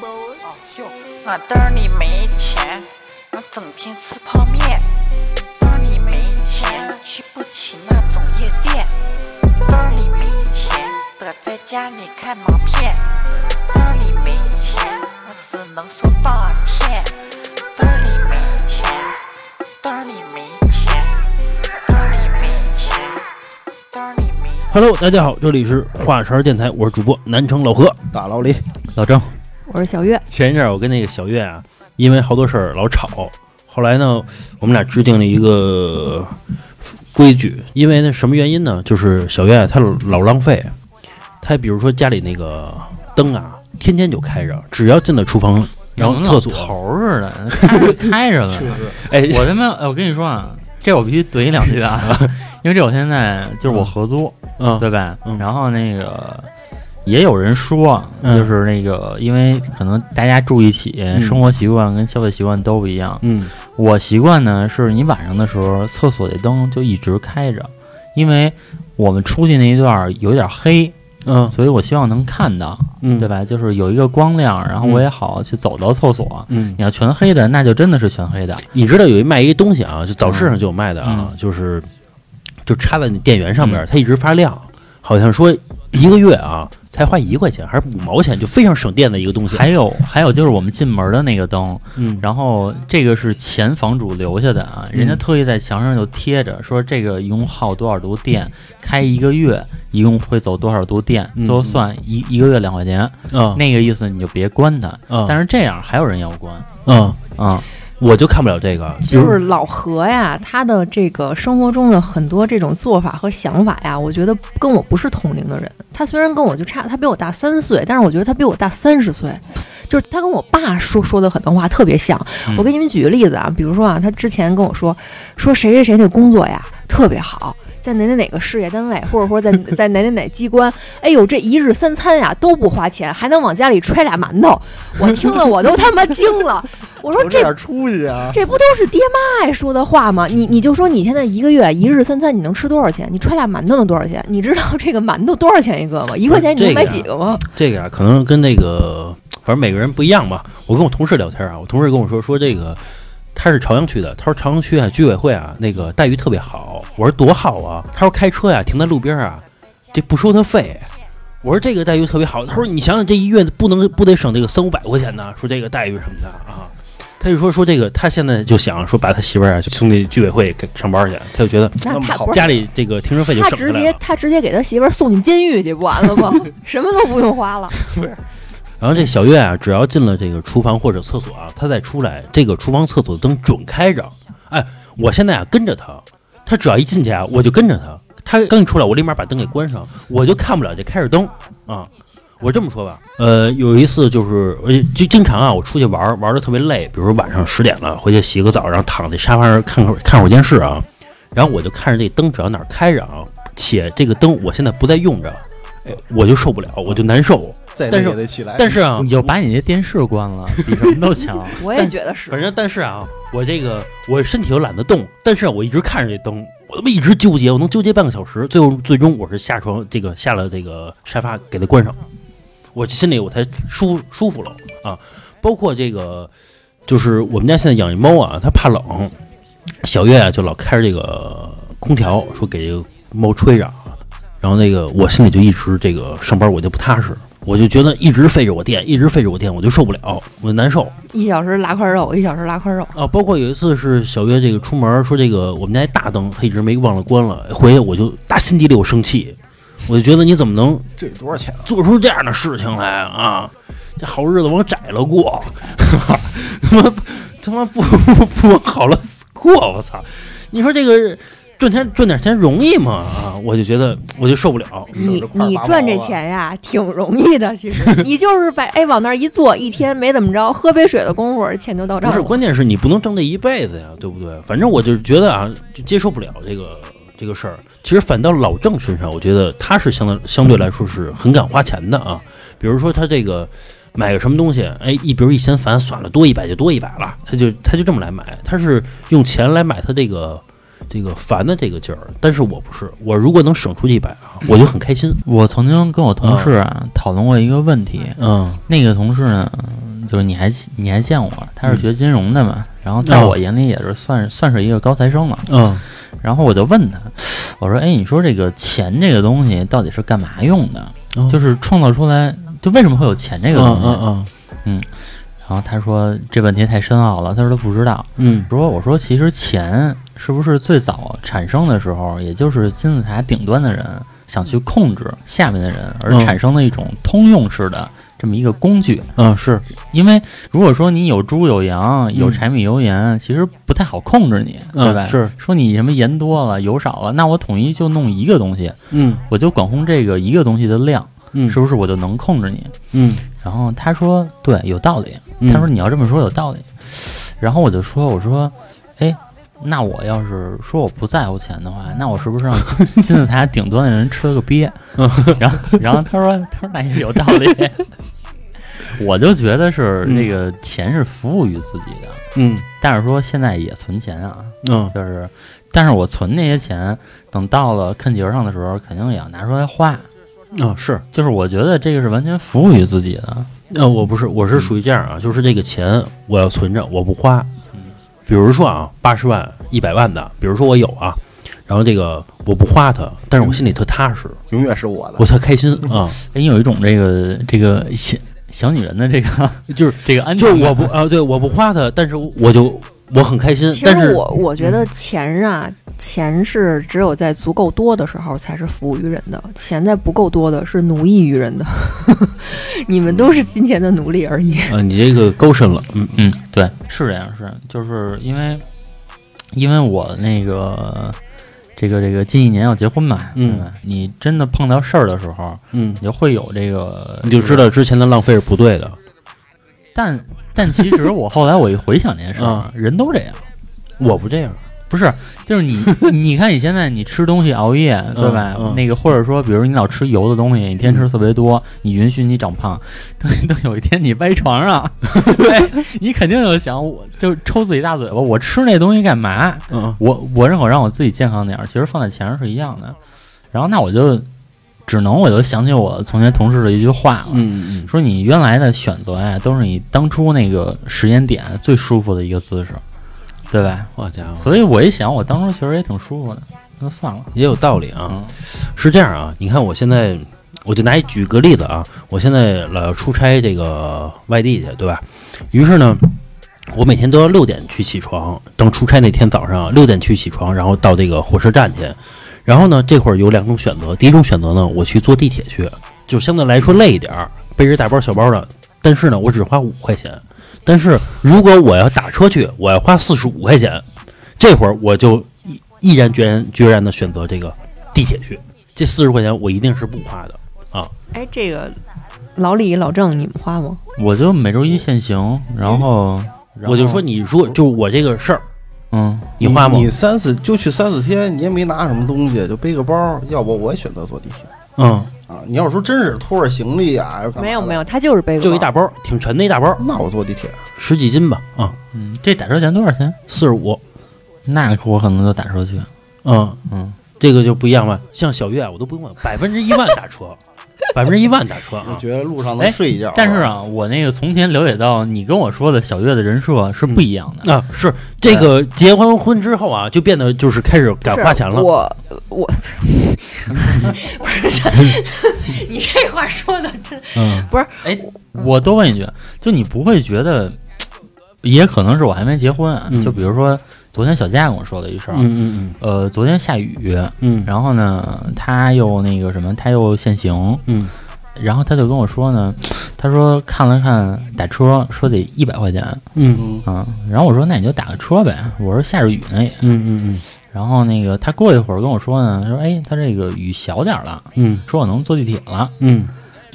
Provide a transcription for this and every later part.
我兜里没钱，我整天吃泡面。兜里没钱，去不起那种夜店。兜里没钱，得在家里看毛片。兜里没钱，我只能说抱歉。兜里没钱，兜里没钱，兜里没钱，兜里没钱。Hello，大家好，这里是华晨电台，我是主播南城老何。大老李，老郑，我是小月，前一阵儿我跟那个小月啊，因为好多事儿老吵，后来呢，我们俩制定了一个规矩，因为那什么原因呢？就是小月她老浪费，她比如说家里那个灯啊，天天就开着，只要进了厨房，然后厕所，头儿似的，开着开着呢。哎，我他妈，哎我跟你说啊，这我必须怼你两句啊，因为这我现在就是我合租，嗯，对吧？嗯然后那个也有人说，嗯就是那个，因为可能大家住一起，生活习惯跟消费习惯都不一样。嗯我习惯呢，是你晚上的时候，厕所的灯就一直开着，因为我们出去那一段儿有点黑，嗯所以我希望能看到，嗯，对吧？就是有一个光亮，然后嗯我也好去走到厕所。嗯，你要全黑的，那就真的是全黑的。你知道有一卖一个东西啊，就早市上就有卖的啊，嗯就是就插在你电源上面，嗯它一直发亮，好像说一个月啊才花一块钱还是五毛钱，就非常省电的一个东西。还有还有就是我们进门的那个灯，嗯，然后这个是前房主留下的啊，人家特意在墙上就贴着说这个一共耗多少度电，开一个月一共会走多少度电，嗯最后算一一个月两块钱，啊那个意思你就别关它。啊，但是这样还有人要关。嗯，啊，我就看不了这个，就是老何呀，他的这个生活中的很多这种做法和想法呀，我觉得跟我不是同龄的人。他虽然跟我就差，他比我大三岁，但是我觉得他比我大三十岁。就是他跟我爸说说的很多话特别像。嗯我给你们举个例子啊，比如说啊，他之前跟我说说谁谁谁那工作呀特别好。在哪哪哪个事业单位，或者说在 在哪哪哪机关，哎呦，这一日三餐呀都不花钱，还能往家里揣俩馒头，我听了我都他妈惊了。我说这有点出息啊！这不都是爹妈爱说的话吗？你你就说你现在一个月一日三餐你能吃多少钱？你揣俩馒头能多少钱？你知道这个馒头多少钱一个吗？一块钱你能买几个吗？这个啊，可能跟那个反正每个人不一样吧。我跟我同事聊天啊，我同事跟我说说这个他是朝阳区的，他说朝阳区啊居委会啊那个待遇特别好。我说多好啊，他说开车呀、停在路边啊，这不收他费。我说这个待遇特别好，他说你想想这一月不能不得省这个三五百块钱呢？说这个待遇什么的啊。他就说说这个，他现在就想说把他媳妇儿啊就送进居委会给上班去，他就觉得那那么好他家里这个停车费就省他直接省下来了。他直接给他媳妇儿送进监狱去不完了吗？什么都不用花了。然后这小月啊，只要进了这个厨房或者厕所啊，她再出来，这个厨房、厕所的灯准开着。哎，我现在啊跟着她，她只要一进去啊，我就跟着她。她刚一出来，我立马把灯给关上，我就看不了这开着灯啊。我这么说吧，呃，有一次就是，呃就经常啊，我出去玩玩的特别累，比如说晚上十点了，回去洗个澡，然后躺在沙发上看会儿看会儿电视啊，然后我就看着这灯只要哪儿开着啊，且这个灯我现在不再用着，哎，我就受不了，我就难受。再但是累也得起来。但是啊你，就把你那电视关了，比什么都强。我也觉得是。反正但是啊，我这个我身体又懒得动，但是啊我一直看着这灯，我他妈一直纠结，我能纠结半个小时，最后最终我是下床这个下了这个沙发给它关上，我心里我才舒舒服了啊。包括这个，就是我们家现在养一猫啊，它怕冷，小月啊就老开着这个空调，说给这个猫吹着啊，然后那个我心里就一直这个上班我就不踏实。我就觉得一直费着我电，一直费着我电，我就受不了，我就难受。一小时拉块肉，一小时拉块肉。啊，包括有一次是小月这个出门说这个我们家一大灯，他一直没忘了关了，回去我就打心底里我生气，我就觉得你怎么能这多少钱啊？做出这样的事情来啊？这好日子往窄了过，他妈他妈不不不往好了过，我操！你说这个赚钱赚点钱容易吗？啊，我就觉得我就受不了。你你赚这钱呀，挺容易的。其实 你就是把哎往那儿一坐，一天没怎么着，喝杯水的功夫，钱就到账不是，关键是你不能挣这一辈子呀，对不对？反正我就是觉得啊，就接受不了这个这个事儿。其实反倒老郑身上，我觉得他是相当相对来说是很敢花钱的啊。比如说他这个买个什么东西，哎，一比如一嫌烦，算了，多一百就多一百了，他就他就这么来买，他是用钱来买他这个这个烦的这个劲儿。但是我不是，我如果能省出一百啊，我就很开心。我曾经跟我同事啊讨论过一个问题，嗯那个同事呢就是你还你还见我，他是学金融的嘛，然后在哦我眼里也是算是算是一个高材生了。嗯然后我就问他，我说：“哎，你说这个钱这个东西到底是干嘛用的？嗯就是创造出来，就为什么会有钱这个东嗯西？”嗯嗯然后他说这问题太深奥了，他说他不知道。嗯说我说其实钱是不是最早产生的时候，也就是金字塔顶端的人想去控制下面的人，而嗯产生的一种通用式的这么一个工具。嗯是因为如果说你有猪有羊有嗯柴米油盐，其实不太好控制你，对吧？嗯是说你什么盐多了油少了，那我统一就弄一个东西，嗯我就管控这个一个东西的量，嗯是不是我就能控制你？嗯然后他说对，有道理。嗯他说你要这么说有道理。然后我就说我说，哎，那我要是说我不在乎钱的话，那我是不是让金字塔顶端的人吃了个鳖？然后然后他说他说那也有道理。我就觉得是那个钱是服务于自己的，嗯但是说现在也存钱啊，嗯就是，但是我存那些钱，等到了看节上的时候，肯定也要拿出来花。啊是就是我觉得这个是完全服务于自己的。呃，我不是，我是属于这样啊，就是这个钱我要存着，我不花。比如说啊，八十万、一百万的，比如说我有啊，然后这个我不花它，但是我心里特踏实，永远是我的我。特开心 啊，哎，你有一种这个这个小小女人的这个就是这个安就是全感。我不啊，对，我不花它，但是我就我很开心其，但是实我我觉得钱啊，钱是只有在足够多的时候才是服务于人的，钱在不够多的是奴役于人的。你们都是金钱的奴隶而已。啊，你这个高深了，嗯嗯，对，是这样，是就是因为因为我那个这个这个近一年要结婚嘛，嗯，你真的碰到事儿的时候，嗯。你，就会有这个，你就知道之前的浪费是不对的。但但其实我后来我一回想这件事儿啊，人都这样。我不这样，不是，就是你，你看你现在你吃东西熬夜，对吧？嗯那个或者说，比如你老吃油的东西，你天天吃特别多，你允许你长胖。等等有一天你歪床上，对，你肯定就想，我就抽自己大嘴巴，我吃那东西干嘛？嗯我我认可让我自己健康点儿，其实放在前面是一样的。然后那我就只能我就想起我从前同事的一句话了，嗯嗯说你原来的选择呀，都是你当初那个时间点最舒服的一个姿势，对吧？好家伙，所以我一想，我当初其实也挺舒服的，那算了。也有道理啊。嗯是这样啊，你看我现在，我就拿一举个例子啊，我现在老要出差这个外地去，对吧？于是呢，我每天都要六点去起床，等出差那天早上六点去起床，然后到这个火车站去。然后呢，这会儿有两种选择，第一种选择呢，我去坐地铁去，就相对来说累一点儿，背着大包小包的，但是呢，我只花五块钱。但是如果我要打车去，我要花四十五块钱，这会儿我就毅毅然决然决然的选择这个地铁去。这四十块钱我一定是不花的啊。哎，这个老李、老郑，你们花吗？我就每周一限行，然后我就说，你如果就我这个事儿，嗯，你花吗你？三四就去三四天，你也没拿什么东西，就背个包，要不我也选择坐地铁嗯，啊。你要说真是拖着行李啊，没有没有，，他就是背个包就一大包，挺沉的一大包，那我坐地铁。十几斤吧，啊，嗯，这打车钱多少钱？四十五，那我可能就打车去。嗯嗯，这个就不一样了。像小月，我都不用问，百分之一万打车，百分之一万打车啊。我觉得路上哎能睡一觉。但是，啊，我那个从前了解到，你跟我说的小月的人设是不一样的。啊，是这个结完婚之后啊，就变得就是开始敢是花钱了。我 我不是，你这话说的真嗯哎，我多问一句，就你不会觉得，也可能是我还没结婚啊。嗯就比如说，昨天小佳跟我说了一声，嗯，嗯嗯。呃，昨天下雨，嗯。然后呢，他又那个什么，他又限行，嗯。然后他就跟我说呢，他说看了看打车，说得一百块钱，嗯。嗯，啊，然后我说那你就打个车呗，我说下着雨呢也，嗯嗯嗯。然后那个他过一会儿跟我说呢，他说哎，他这个雨小点儿了，嗯。说我能坐地铁了，嗯。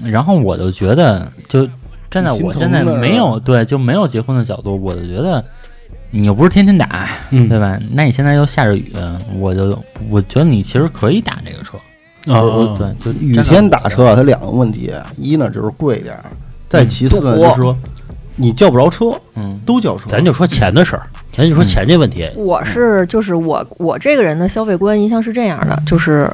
然后我就觉得就站在我现在没有对就没有结婚的角度，我就觉得你又不是天天打，嗯，对吧？那你现在又下着雨，我就我觉得你其实可以打这个车，啊我对，就雨天打车，它两个问题，一呢就是贵点儿，再其次呢堵就是说你叫不着车，嗯。都叫车。咱就说钱的事儿，咱就说钱这问题。我是就是我我这个人的消费观一向是这样的，就是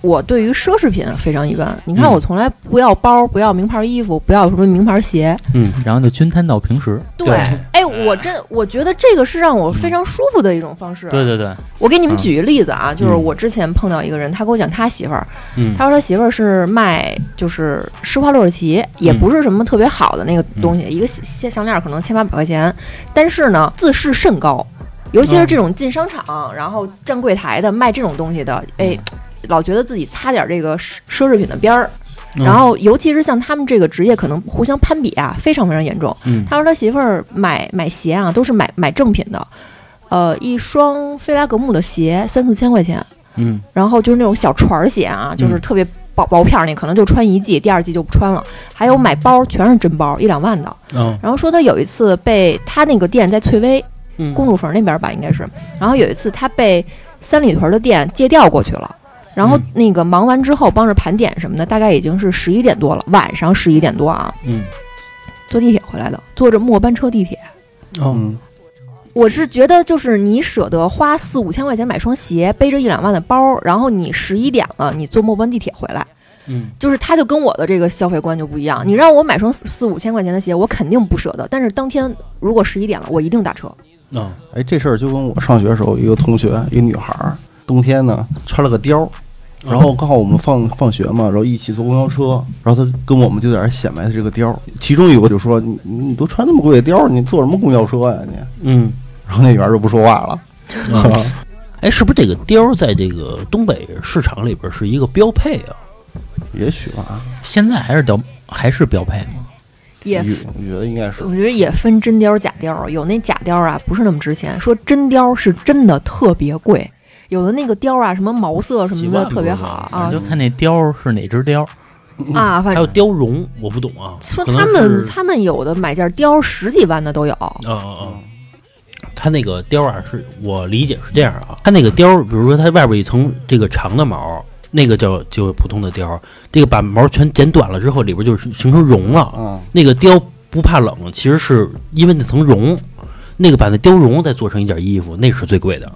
我对于奢侈品非常一般。你看，嗯。我从来不要包，不要名牌衣服，不要什么名牌鞋。嗯，然后就均摊到平时。对。哎，我真我觉得这个是让我非常舒服的一种方式。对对对，我给你们嗯举个例子啊，就是嗯我之前碰到一个人，他给我讲他媳妇儿，嗯。他说他媳妇儿是卖就是施华洛世奇，也不是什么特别好的那个东西，一个项项链可能千八百块钱，但是呢自视甚高，尤其是这种进商场然后站柜台的卖这种东西的，哎，老觉得自己擦点这个奢奢侈品的边儿。嗯然后，尤其是像他们这个职业，可能互相攀比啊，非常非常严重。嗯他说他媳妇儿买买鞋啊，都是买买正品的，呃，一双菲拉格慕的鞋三四千块钱，嗯然后就是那种小船儿鞋啊，就是嗯特别薄薄片儿那，可能就穿一季，第二季就不穿了。还有买包，全是真包，一两万的。嗯然后说他有一次被他那个店在翠微嗯公主坟那边吧，应该是。然后有一次他被三里屯的店借调过去了。然后嗯那个忙完之后，帮着盘点什么的，大概已经是十一点多了，晚上十一点多啊，嗯坐地铁回来的，坐着末班车地铁。哦嗯，我是觉得，就是你舍得花四五千块钱买双鞋，背着一两万的包，然后你十一点了，你坐末班地铁回来，嗯就是他就跟我的这个消费观就不一样。你让我买双四四五千块钱的鞋，我肯定不舍得。但是当天如果十一点了，我一定打车。嗯哎，这事儿就跟我上学的时候，一个同学，一个女孩儿，冬天呢穿了个貂儿，然后刚好我们放放学嘛，然后一起坐公交车，然后他跟我们就在那儿显摆他这个貂儿，其中有个就说：“你你都穿那么贵的貂儿，你坐什么公交车呀你嗯？”然后那女孩儿就不说话了。啊，哎，是不是这个貂儿在这个东北市场里边是一个标配啊？也许吧，现在还是貂还是标配吗？也我我觉得应该是我觉得也分真貂假貂，有那假貂啊不是那么值钱，说真貂是真的特别贵，有的那个貂啊什么毛色什么的特别好啊就看那貂是哪只貂。啊，还有貂绒，我不懂啊。说他们他们有的买件貂十几万的都有。啊啊啊！它那个貂啊，是我理解是这样啊，它那个貂，比如说它外边一层这个长的毛，那个叫就普通的貂，这个把毛全剪短了之后，里边就是形成绒了。啊，那个貂不怕冷，其实是因为那层绒，那个把那貂绒再做成一件衣服，那是最贵的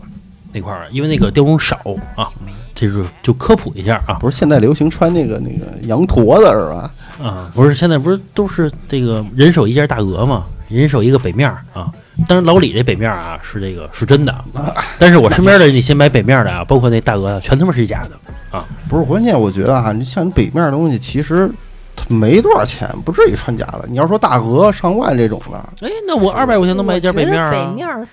那块儿，因为那个雕绒少啊。这是就科普一下啊不是现在流行穿那个那个羊驼的是吧？啊！不是现在不是都是这个人手一件大鹅吗？人手一个北面儿啊。当然老李这北面儿啊是这个是真的，但是我身边的那些买北面的啊，包括那大鹅啊，全他妈是假的啊。不是，关键我觉得啊，你像你北面的东西，其实它没多少钱，不至于穿假的。你要说大鹅上万这种的，哎，那我二百块钱能买一件北面啊？北面儿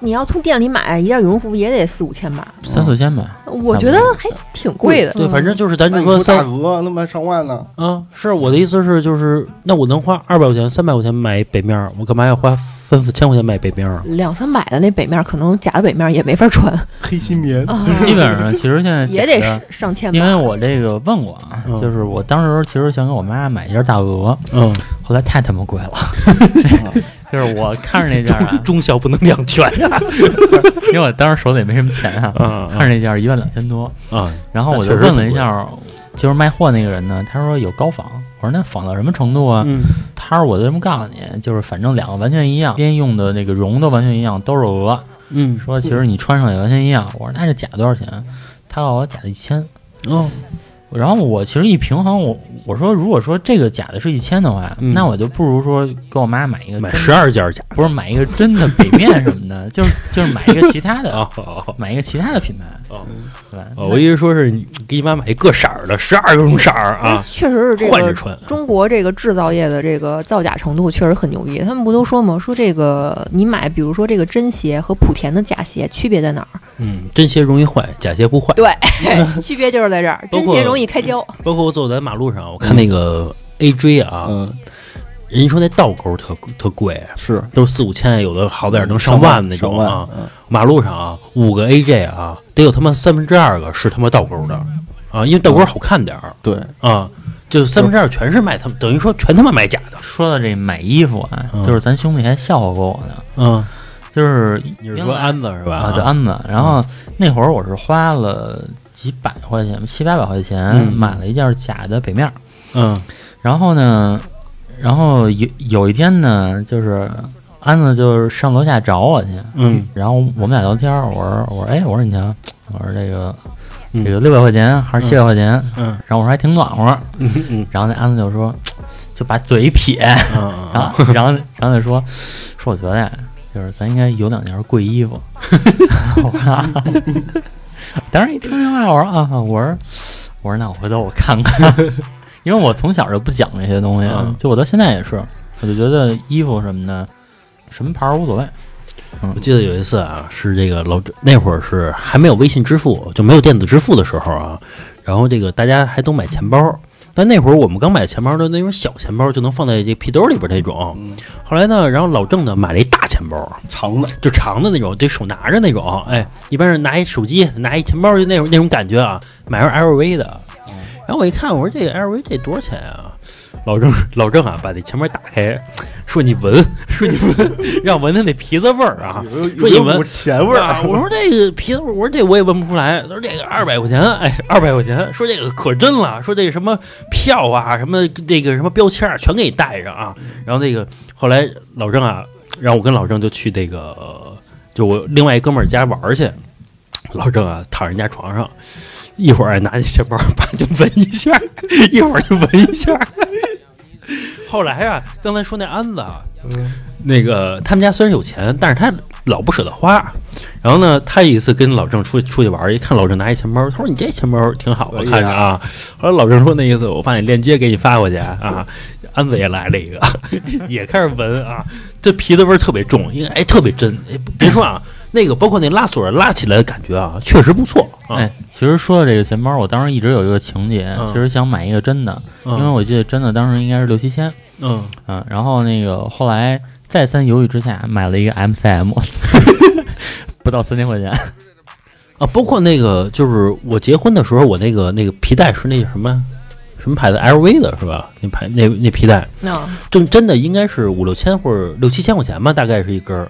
你要从店里买一件羽绒服也得四五千吧？三四千吧，我觉得还挺贵的。对，反正就是咱就说大鹅那卖上万呢？啊，是我的意思是，就是那我能花二百块钱、三百块钱买北面儿，我干嘛要花三四千块钱买北面儿啊？两三百的那北面儿，可能假的北面儿也没法穿，黑心棉，啊 基本上其实现在 也得上上千吧。因为我这个问过啊，嗯 就是我当时其实想给我妈买一件大鹅，嗯，后来太他妈贵了，就是我看着那件啊，忠孝不能两全呀。因为我当时手里也没什么钱啊，啊看着那件一万两千多，啊，然后我就问了一下，就是卖货那个人呢，他说有高仿，我说那仿到什么程度啊？嗯他说我就这么告诉你，就是反正两个完全一样，边用的那个绒都完全一样，都是鹅。嗯，说其实你穿上也完全一样。我说那这假多少钱？他告诉我假的一千。哦，然后我其实一平衡，我我说如果说这个假的是一千的话，嗯。那我就不如说给我妈买一个真买十二件假不是买一个真的北面什么的，就是就是买一个其他的，买一个其他的品牌，哦对吧？哦我一直说是你给你妈买一个色儿的，十二种色儿啊，确实是这个换着穿。中国这个制造业的这个造假程度确实很牛逼。他们不都说吗？说这个你买，比如说这个真鞋和莆田的假鞋区别在哪儿？嗯，真鞋容易坏，假鞋不坏。对，区别就是在这儿，包括真鞋容易开胶。包括我走在马路上，我看那个 AJ 啊，嗯，人家说那倒钩特特贵，是都四五千，有的好点儿能上万那种啊。，嗯马路上啊，五个 AJ 啊，得有他妈三分之二个是他妈倒钩的啊，因为倒钩好看点儿对，啊，就三分之二全是卖他们，等于说全他妈卖假的。说到这买衣服啊，嗯就是咱兄弟还笑话过我呢，嗯，就是你是说安子是吧？啊，对安子。然后那会儿我是花了几百块钱，七八百块钱嗯买了一件假的北面。嗯然后呢，然后有有一天呢，就是安子就是上楼下找我去，嗯。然后我们俩聊天儿，我说我说哎，我说你瞧，我说这个嗯。这个六百块钱还是七百块钱？嗯。然后我说还挺暖和。嗯嗯。然后那安子就说，就把嘴一撇，嗯 然后然后然后就说说我觉得呀，就是咱应该有两件贵衣服。我说啊当时一听这话，我说啊，我说我说那我回头我看看，因为我从小就不讲这些东西，嗯就我到现在也是，我就觉得衣服什么的，什么牌儿无所谓。我记得有一次啊，是这个老那会儿是还没有微信支付，就没有电子支付的时候啊，然后这个大家还都买钱包。但那会儿我们刚买钱包的那种小钱包，就能放在这皮兜里边那种。嗯后来呢，然后老郑呢买了一大钱包，长的，就长的那种，得手拿着那种。哎，一般是拿一手机，拿一钱包，就那种那种感觉啊。买个 LV 的，然后我一看，我说这个 LV 这多少钱啊？老郑老郑啊，把这前面打开，说你闻，说你闻，让闻闻那皮子味儿啊。说你闻钱味儿啊，我说这个皮子味儿，我说这我也闻不出来。他说这个二百块钱，哎，二百块钱。说这个可真了，说这个什么票啊，什么这个什么标签啊，全给你带上啊。然后那个后来老郑啊，然后我跟老郑就去那个，就我另外一哥们儿家玩儿去。老郑啊，躺人家床上，一会儿拿起钱包，啪就闻一下，一会儿就闻一下。后来啊，刚才说那安子啊，那个他们家虽然有钱，但是他老不舍得花。然后呢，他有一次跟老郑出去出去玩，一看老郑拿一钱包，他说：“你这钱包挺好，的看着啊。”后来老郑说：“那意思，我把你链接给你发过去啊。”安子也来了一个，也开始闻啊，这皮子味儿特别重，因为哎特别真。哎，别说啊，那个包括那拉锁拉起来的感觉啊，确实不错。啊。哎，其实说到这个钱包，我当时一直有一个情节，嗯。其实想买一个真的，因为嗯我记得真的当时应该是六七千，嗯。嗯，然后那个后来再三犹豫之下买了一个 MCM，不到三千块钱，啊，包括那个就是我结婚的时候，我那个那个皮带是那什么什么牌子 LV 的是吧？那牌那那皮带那正真的应该是五六千或者六七千块钱吧，大概是一根儿。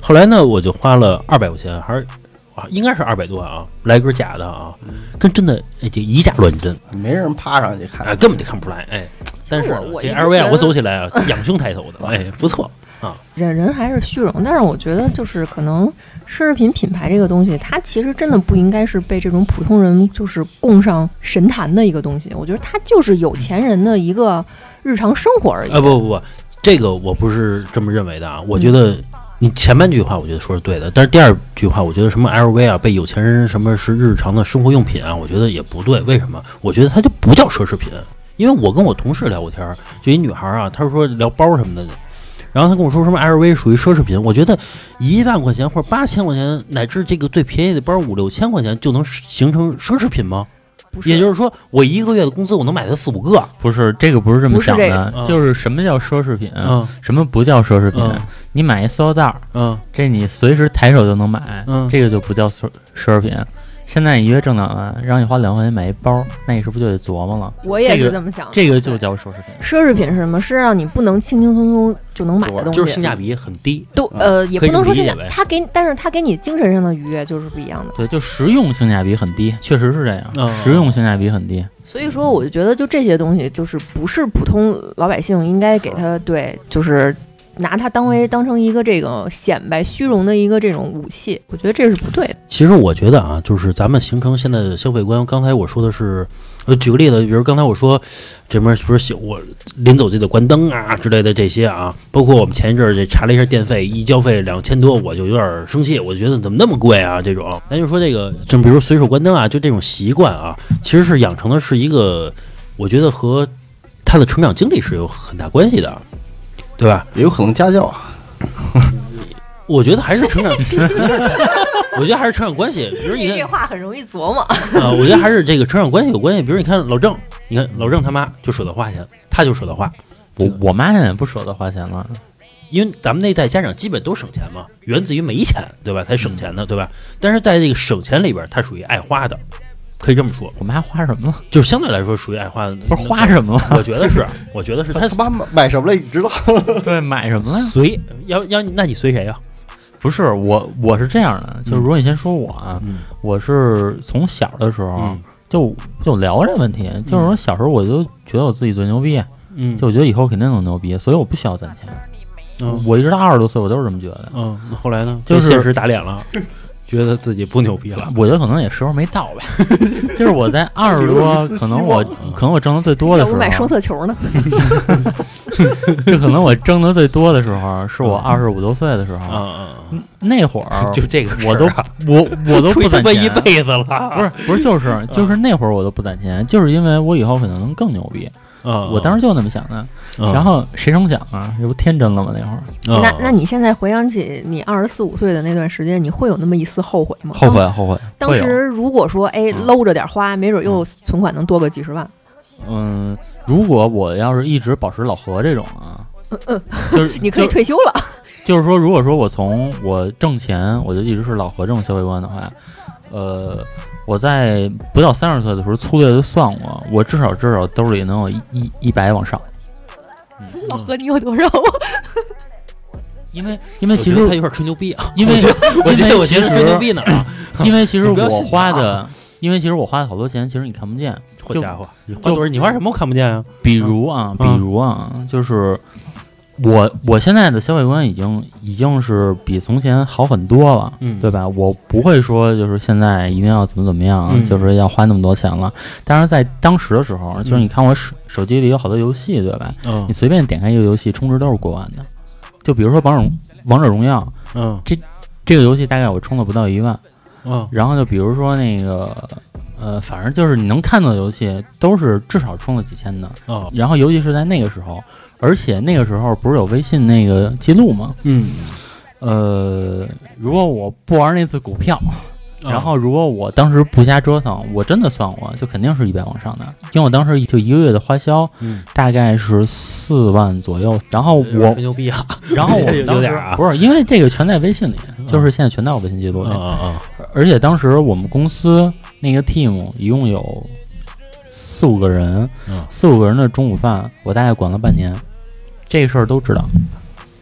后来呢，我就花了二百块钱，还是啊，应该是二百多啊，来根假的啊，跟真的哎这以假乱真，没人趴上去看哎，根本就看不出来，哎。但是这 LV 啊，我走起来啊，仰胸抬头的，哎，不错啊。人人还是虚荣，但是我觉得就是可能奢侈品品牌这个东西，它其实真的不应该是被这种普通人就是供上神坛的一个东西。我觉得它就是有钱人的一个日常生活而已。啊，不不不，这个我不是这么认为的啊。我觉得你前半句话我觉得说是对的，但是第二句话，我觉得什么 LV 啊，被有钱人什么是日常的生活用品啊，我觉得也不对。为什么？我觉得它就不叫奢侈品，因为我跟我同事聊过天儿，就一女孩儿啊，她说聊包什么的。然后他跟我说什么 LV 属于奢侈品，我觉得一万块钱或者八千块钱，乃至这个最便宜的包五六千块钱就能形成奢侈品吗？不是也就是说，我一个月的工资我能买它四五个。不是这个不是这么不是这想的，就是什么叫奢侈品，嗯什么不叫奢侈品？嗯你买一塑料袋儿，嗯这你随时抬手就能买，嗯这个就不叫奢奢侈品。现在你一月挣两万，让你花两万块钱买一包，那你是不是就得琢磨了？我也是这么想的。这个就叫奢侈品。奢侈品是什么？是让你不能轻轻松松就能买的东西。就是性价比很低。都呃，也不能说性价这么理解呗，它给你，但是它给你精神上的愉悦就是不一样的。对，就实用性价比很低，确实是这样，嗯实用性价比很低。所以说，我就觉得就这些东西，就是不是普通老百姓应该给他对，就是拿它当为当成一个这个显摆虚荣的一个这种武器，我觉得这是不对的。其实我觉得啊，就是咱们形成现在的消费观。刚才我说的是，呃，举个例子，比如刚才我说这边不是我临走就得关灯啊之类的这些啊，包括我们前一阵儿这查了一下电费，一交费两千多，我就有点生气，我觉得怎么那么贵啊？这种，咱就说这个，就比如随手关灯啊，就这种习惯啊，其实是养成的是一个，我觉得和他的成长经历是有很大关系的，对吧？也有可能家教啊，我觉得还是成长，我觉得还是成长关系。比如你看，话很容易琢磨。啊，我觉得还是这个成长关系有关系。比如你看老郑，你看老郑他妈就舍得花钱，他就舍得花，我我妈现在不舍得花钱了，因为咱们那代家长基本都省钱嘛，源自于没钱，对吧？才省钱的，对吧？但是在这个省钱里边，他属于爱花的，可以这么说，我妈花什么了？就是相对来说属于爱花的。不是花什么了？我觉得是，我觉得是他他妈买买什么了？你知道？对，买什么了？随要要，那你随谁呀？不是我，我是这样的，就是如果你先说我啊，嗯我是从小的时候嗯就就聊这问题，就是说小时候我就觉得我自己最牛逼，嗯就我觉得以后肯定能牛逼，所以我不需要攒钱。嗯我一直到二十多岁，我都是这么觉得。嗯，那后来呢？就是被现实打脸了。觉得自己不牛逼了。我觉得可能也时候没到吧，就是我在二十多，可能我 可能我挣的最多的时候，我买双色球呢？这可能我挣的最多的时候，是我二十五六岁的时候，嗯嗯那会儿嗯，就这个我都我我都不攒钱。一钱，辈子了，不是不是就是就是那会儿我都不攒钱，就是因为我以后可能能更牛逼，嗯，我当时就那么想的。嗯，然后谁成想啊，这不天真了吗？那会儿嗯那那你现在回想起你二十四五岁的那段时间，你会有那么一丝后悔吗？后悔后悔。当。时如果说哎嗯搂着点花，没准又存款能多个几十万。嗯，如果我要是一直保持老何这种啊，就是你可以退休了。就是说，如果说我从我挣钱，我就一直是老何这种消费观的话，呃，我在不到三十岁的时候粗略的算过，我至少至少兜里能有一一一百往上，老何，你有多少？因为因为其实他有点吹牛逼啊，因为我觉得我其觉得吹牛逼呢啊，因为其实我花的，因为其实我花的好多钱，其实你看不见。好家伙，你花多少？你花什么我看不见啊？比如啊，比嗯如啊，就是我我现在的消费观已经已经是比从前好很多了，嗯对吧？我不会说就是现在一定要怎么怎么样，嗯就是要花那么多钱了。但是在当时的时候，就是你看我手手机里有好多游戏，对吧？嗯你随便点开一个游戏，充值都是过万的。就比如说王者王者荣耀嗯这个游戏，大概我充了不到一万。嗯然后就比如说那个呃，反正就是你能看到的游戏都是至少充了几千的。哦然后尤其是在那个时候，而且那个时候不是有微信那个记录吗？嗯，呃，如果我不玩那次股票，啊。然后如果我当时不瞎折腾，我真的算过，就肯定是一百往上的，因为我当时就一个月的花销嗯，大概是四万左右。然后我吹，牛逼啊，然后我 有当啊。不是因为这个全在微信里，就是现在全在我微信记录里。啊啊而且当时我们公司那个 team 一共有四五个人，嗯四五个人的中午饭，我大概管了半年，这事儿都知道。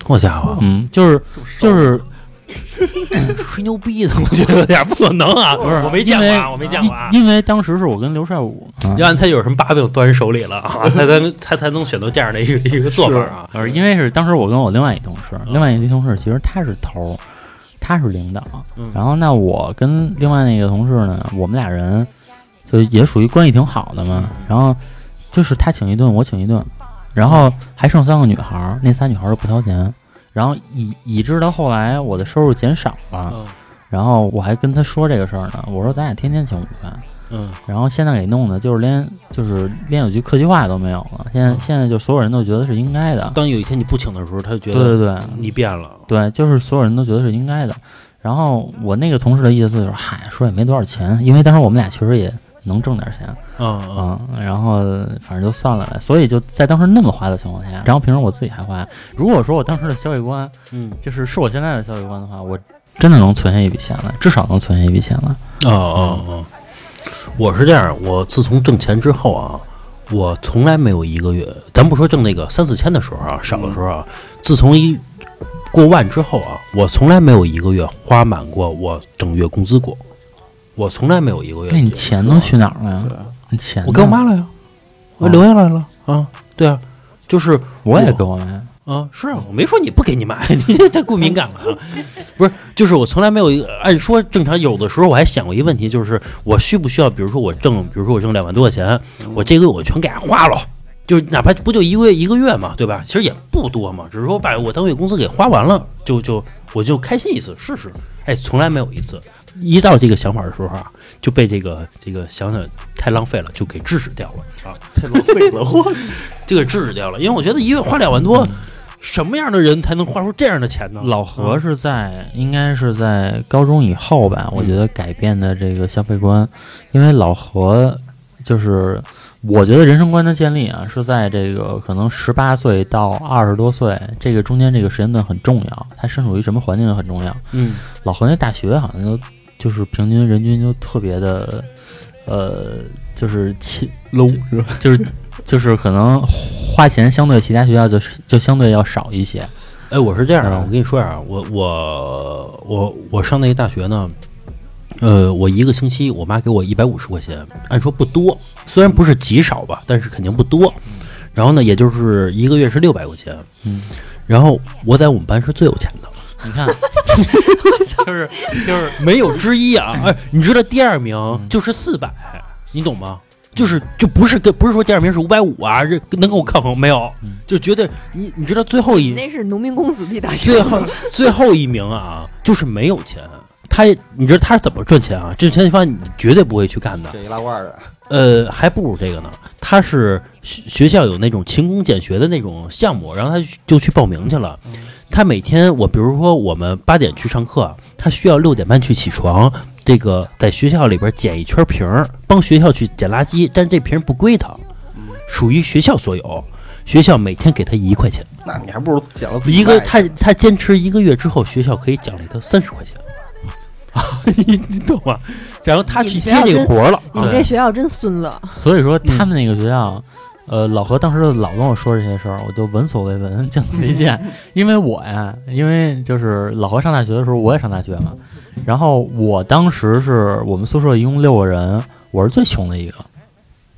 好家伙，嗯，就是就是 吹牛逼的，我觉得有点不可能啊！不是我没见过啊，为我没见过啊。因因为当时是我跟刘帅武，啊要按他有什么把柄攥手里了 啊，他才他才能选择这样的一个一个做法啊。呃，因为是当时我跟我另外一同事，另外一个同事其实他是头儿，他是领导，嗯然后那我跟另外那个同事呢，我们俩人就也属于关系挺好的嘛，然后就是他请一顿，我请一顿，然后还剩三个女孩儿，那仨女孩儿都不掏钱，然后以以致到后来我的收入减少了，嗯然后我还跟他说这个事儿呢，我说咱俩天天请午饭。嗯然后现在给弄的就是连就是连有句客气话都没有了。现在现在就所有人都觉得是应该的。当有一天你不请的时候，他就觉得对对对你变了。对，就是所有人都觉得是应该的。然后我那个同事的意思就是，嗨，说也没多少钱，因为当时我们俩确实也能挣点钱，嗯嗯嗯，然后反正就算了呗。所以就在当时那么花的情况下，然后平时我自己还花。如果说我当时的消费观嗯就是是我现在的消费观的话，我真的能存下一笔钱来，至少能存下一笔钱来。哦哦哦，我是这样，我自从挣钱之后啊，我从来没有一个月，咱不说挣那个三四千的时候啊，少的时候啊，自从一过万之后啊，我从来没有一个月花满过我整月工资过，我从来没有一个月。那你钱都去哪儿了呀？你钱我给我妈了呀，我哦留下来了啊，对啊，就是我也给我妈。啊，是啊，我没说你不给你妈，你这太过敏感了啊。不是，就是我从来没有一个，按说正常，有的时候我还想过一个问题，就是我需不需要，比如说我挣，比如说我挣两万多块钱，我这个月我全给它花了，就哪怕不就一个月一个月嘛，对吧？其实也不多嘛，只是说把我当月工资给花完了，就就我就开心一次试试。哎，从来没有一次，一到这个想法的时候啊，就被这个这个想想太浪费了，就给制止掉了啊。太浪费了，我就给 制止掉了，因为我觉得一月花两万多，什么样的人才能花出这样的钱呢？老何是在应该是在高中以后吧，我嗯觉得改变的这个消费观，因为老何就是我觉得人生观的建立啊，是在这个可能十八岁到二十多岁这个中间这个时间段很重要，他身处于什么环境也很重要。嗯老何那大学好像就就是平均人均就特别的，呃，就是亲 low 是吧？就是就是可能花钱相对其他学校就是就相对要少一些。哎，我是这样的，嗯我跟你说呀，我我我我上那个大学呢，呃，我一个星期我妈给我一百五十块钱，按说不多，虽然不是极少吧，但是肯定不多。然后呢，也就是一个月是六百块钱，嗯，然后我在我们班是最有钱的，你看，就是就是没有之一啊！哎，你知道第二名嗯就是四百，你懂吗？就是就不是跟不是说第二名是五百五啊，这能跟我抗衡没有嗯？就绝对你你知道最后一那是农民工子弟大学最后 最后一名啊，就是没有钱。他你知道他是怎么赚钱啊？这钱方你绝对不会去干的。这一拉罐的，呃，还不如这个呢。他是学学校有那种勤工俭学的那种项目，然后他就去报名去了。他每天我比如说我们八点去上课，他需要六点半去起床，这个在学校里边捡一圈瓶儿，帮学校去捡垃圾，但这瓶不归他，属于学校所有。学校每天给他一块钱，那你还不如捡了自己一个他他坚持一个月之后，学校可以奖励他三十块钱。啊，你你懂吗？然后他去接这个活儿了。你们这学校真孙子，所以说他们那个学校，呃，老何当时老跟我说这些事儿，我就闻所未闻，见所未见。因为我呀，因为就是老何上大学的时候，我也上大学嘛。然后我当时是我们宿舍一共六个人，我是最穷的一个，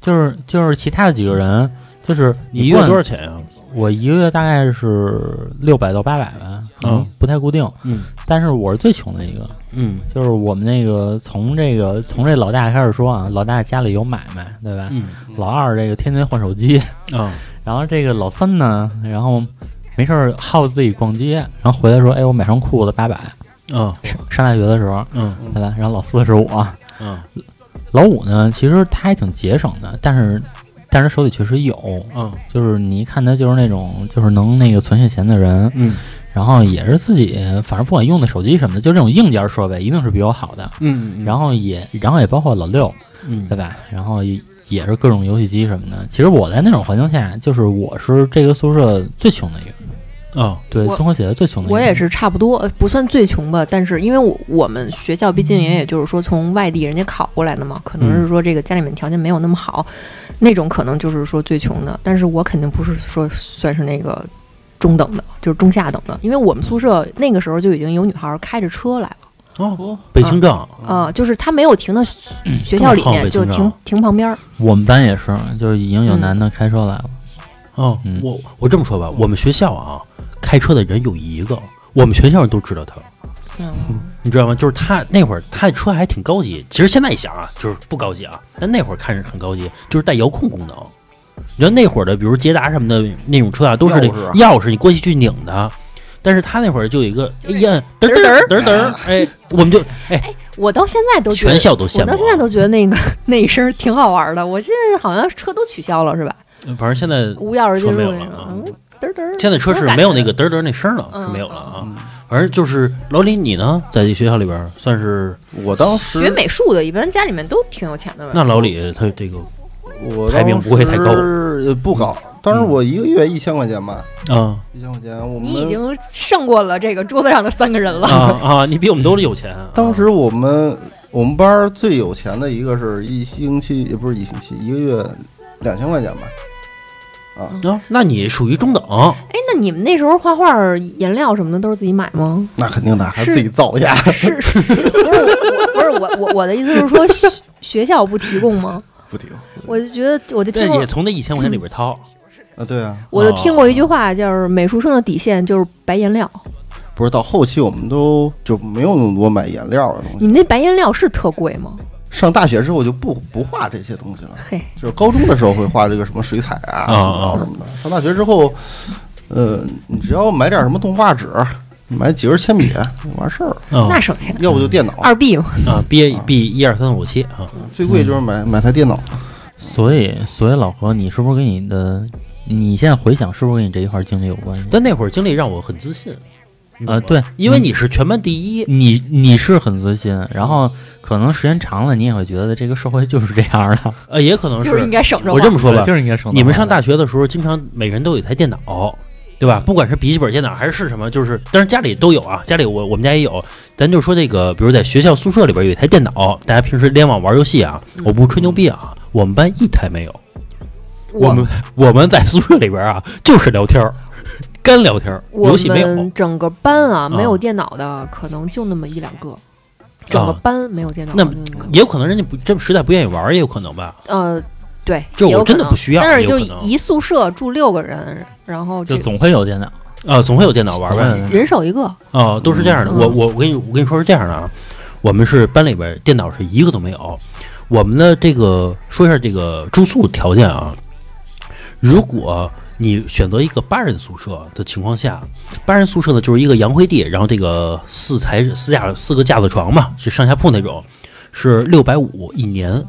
就是就是其他的几个人，就是你一个月多少钱呀、我一个月大概是六百到八百吧，可能嗯。不太固定。嗯。但是我是最穷的一个，嗯。就是我们那个从这个从这老大开始说啊，老大家里有买卖，对吧？嗯。老二这个天天换手机，啊然后这个老三呢，然后没事儿耗自己逛街，然后回来说，哎，我买双裤子八百。啊上上大学的时候，嗯。对吧？然后老四是我，嗯。老五呢，其实他还挺节省的，但是但是手里确实有，嗯。就是你一看他就是那种就是能那个存下钱的人，嗯。然后也是自己反正不管用的手机什么的，就这种硬件设备一定是比我好的，嗯然后也然后也包括老六，嗯。对吧？然后也也是各种游戏机什么的。其实我在那种环境下，就是我是这个宿舍最穷的一个，哦。对，综合起来最穷的一个。我也是差不多，呃不算最穷吧，但是因为我我们学校毕竟也也就是说从外地人家考过来的嘛，可能是说这个家里面条件没有那么好，那种可能就是说最穷的。但是我肯定不是说算是那个中等的，就是中下等的，因为我们宿舍那个时候就已经有女孩开着车来了，哦，北清正啊、就是她没有停到学学校里面，就是停停旁边儿。我们班也是，就是已经有嗯男的开车来了。哦嗯，我我这么说吧，我们学校啊，开车的人有一个，我们学校人都知道他，嗯，你知道吗？就是他那会儿他的车还挺高级，其实现在一想啊，就是不高级啊，但那会儿看着很高级，就是带遥控功能。你知道那会儿的，比如捷达什么的那种车啊，都是那钥匙啊钥匙，你过去去拧的。但是他那会儿就有一个，哎呀，嘚嘚儿嘚嘚，哎，我们就哎我到现在都觉得全校都羡慕啊。我到现在都觉得那个那一声挺好玩的。我现在好像车都取消了，是吧？反正现在无钥匙进入嘚嘚儿。现在车是没有那个嘚嘚那声了，嗯是没有了啊。反正就是老李，你呢，在这学校里边算是我当时学美术的，一般家里面都挺有钱的吧？那老李他这个我排名不会太高当时呃不高，当时我一个月一千块钱吧，啊一千块钱。我们你已经胜过了这个桌子上的三个人了。啊啊，你比我们都有钱啊。当时我们我们班儿最有钱的一个是一星期也不是一星期，一个月两千块钱吧。啊，那你属于中等，哎，那你们那时候画画颜料什么的都是自己买吗？那肯定的，还是自己造呀。是，是不是我不是我我我的意思是说学学校不提供吗？不提供我就觉得我就听过从那一千块钱里边掏。啊，对啊，我就听过一句话，就是美术生的底线就是白颜料。不是到后期我们都就没有那么多买颜料的东西。你们那白颜料是特贵吗？上大学之后就不不画这些东西了，嘿，就是高中的时候会画这个什么水彩啊、啊素描什么的。上大学之后，呃，你只要买点什么动画纸，买几根铅笔完事儿，啊那省钱。要不就电脑，二 B 嘛，啊，B B 一二三四五七啊，最贵就是买买台电脑。所以，所以老何，你是不是跟你的，你现在回想，是不是跟你这一块经历有关系？但那会儿经历让我很自信。你懂呃，对，因为你是全班第一，你你是很自信，然后可能时间长了，你也会觉得这个社会就是这样的。呃，也可能就是应该省着。我这么说吧，就是应该省。你们上大学的时候，经常每人都有一台电脑，对吧？不管是笔记本电脑还是什么，就是，当然家里都有啊，家里我我们家也有。咱就说这个，比如在学校宿舍里边有一台电脑，大家平时联网玩游戏啊，我不吹牛逼啊，我们班一台没有。我们我们在宿舍里边啊，就是聊天儿，干聊天儿，我游戏没有。们整个班啊，啊没有电脑的可能就那么一两个，整个啊班没有电脑那。也有可能人家不这实在不愿意玩，也有可能吧。呃，对，就我真的不需要但是就一宿舍住六个人，然后这个就总会有电脑。啊，总会有电脑玩呗。嗯人手一个，哦，都是这样的。嗯我我我跟你我跟你说是这样的啊，我们是班里边电脑是一个都没有。我们的这个说一下这个住宿条件啊，如果你选择一个八人宿舍的情况下，八人宿舍呢就是一个洋灰地，然后这个四台四架四个架子床嘛，是上下铺那种，是六百五一年，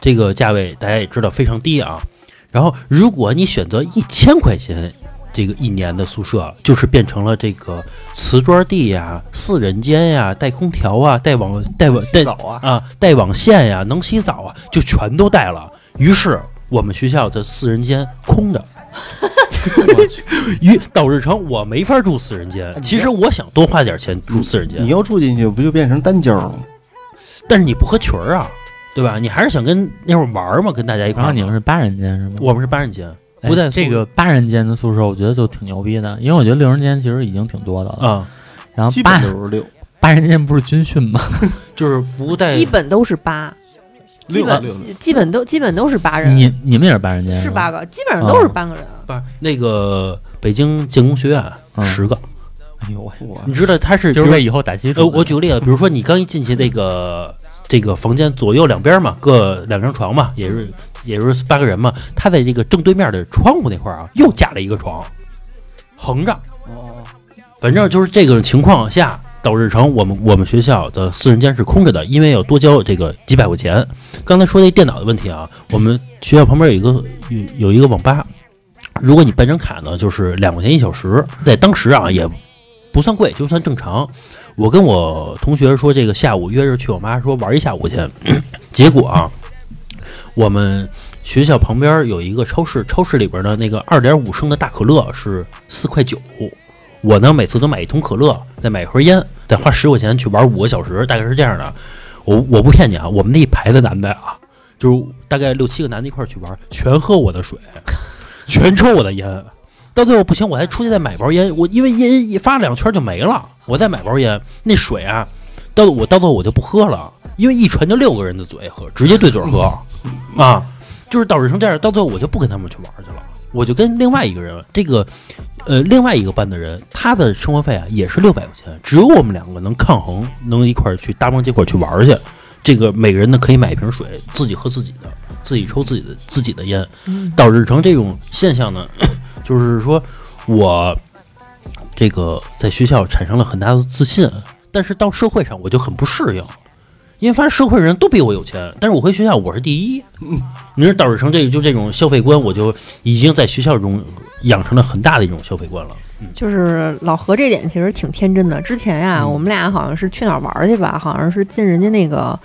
这个价位大家也知道非常低啊。然后如果你选择一千块钱这个一年的宿舍，就是变成了这个瓷砖地呀、四人间呀、带空调啊、带网带网带啊，啊带网线呀、能洗澡啊，就全都带了。于是我们学校的四人间空的。我去，于导致成我没法住四人间。其实我想多花点钱住四人间，你要住进去不就变成单间儿了吗？但是你不合群儿啊，对吧？你还是想跟那会儿玩嘛，跟大家一块儿嘛。然后你们是八人间是吗？我们是八人间哎不在宿这个八人间的宿舍，我觉得就挺牛逼的，因为我觉得六人间其实已经挺多的了。啊，基然后八本都是六八人间不是军训吗？就是不带基本都是八，基本基本都基本都是八人，你你们也是八人间是八？个，基本上都是八个人。不是那个北京建工学院嗯。十个，哎呦喂，我。你知道他是就是为以后打基础呃，我举个例子，比如说你刚一进去那个这个房间左右两边嘛，各两张床嘛，也是也是八个人嘛，他在这个正对面的窗户那块儿啊，又架了一个床，横着。哦，反正就是这个情况下，导致成我们我们学校的四人间是空着的，因为要多交这个几百块钱。刚才说那电脑的问题啊，我们学校旁边有一个有有一个网吧，如果你办张卡呢，就是两块钱一小时，在当时啊也不算贵，就算正常。我跟我同学说，这个下午约着去网吧说玩一下午去，结果啊，我们学校旁边有一个超市，超市里边的那个二点五升的大可乐是四块九。我呢，每次都买一桶可乐，再买一盒烟，再花十块钱去玩五个小时，大概是这样的。我我不骗你啊，我们那一排的男的啊，就是大概六七个男的一块去玩，全喝我的水，全抽我的烟。到最后不行，我还出去再买包烟。我因为烟一发两圈就没了，我再买包烟。那水啊，到我到最后我就不喝了，因为一传就六个人的嘴喝，直接对嘴喝啊，就是导致成这样。到最后我就不跟他们去玩去了，我就跟另外一个人，这个呃另外一个班的人，他的生活费啊也是六百块钱，只有我们两个能抗衡，能一块儿去搭帮结伙去玩儿去。这个每个人呢可以买一瓶水，自己喝自己的，自己抽自己的自己的烟，嗯。导致成这种现象呢，就是说我这个在学校产生了很大的自信，但是到社会上我就很不适应，因为发现社会人都比我有钱，但是我回学校我是第一，你说导致成这个就这种消费观，我就已经在学校中养成了很大的一种消费观了。就是老何这点其实挺天真的。之前呀、嗯我们俩好像是去哪儿玩儿去吧，好像是进人家那个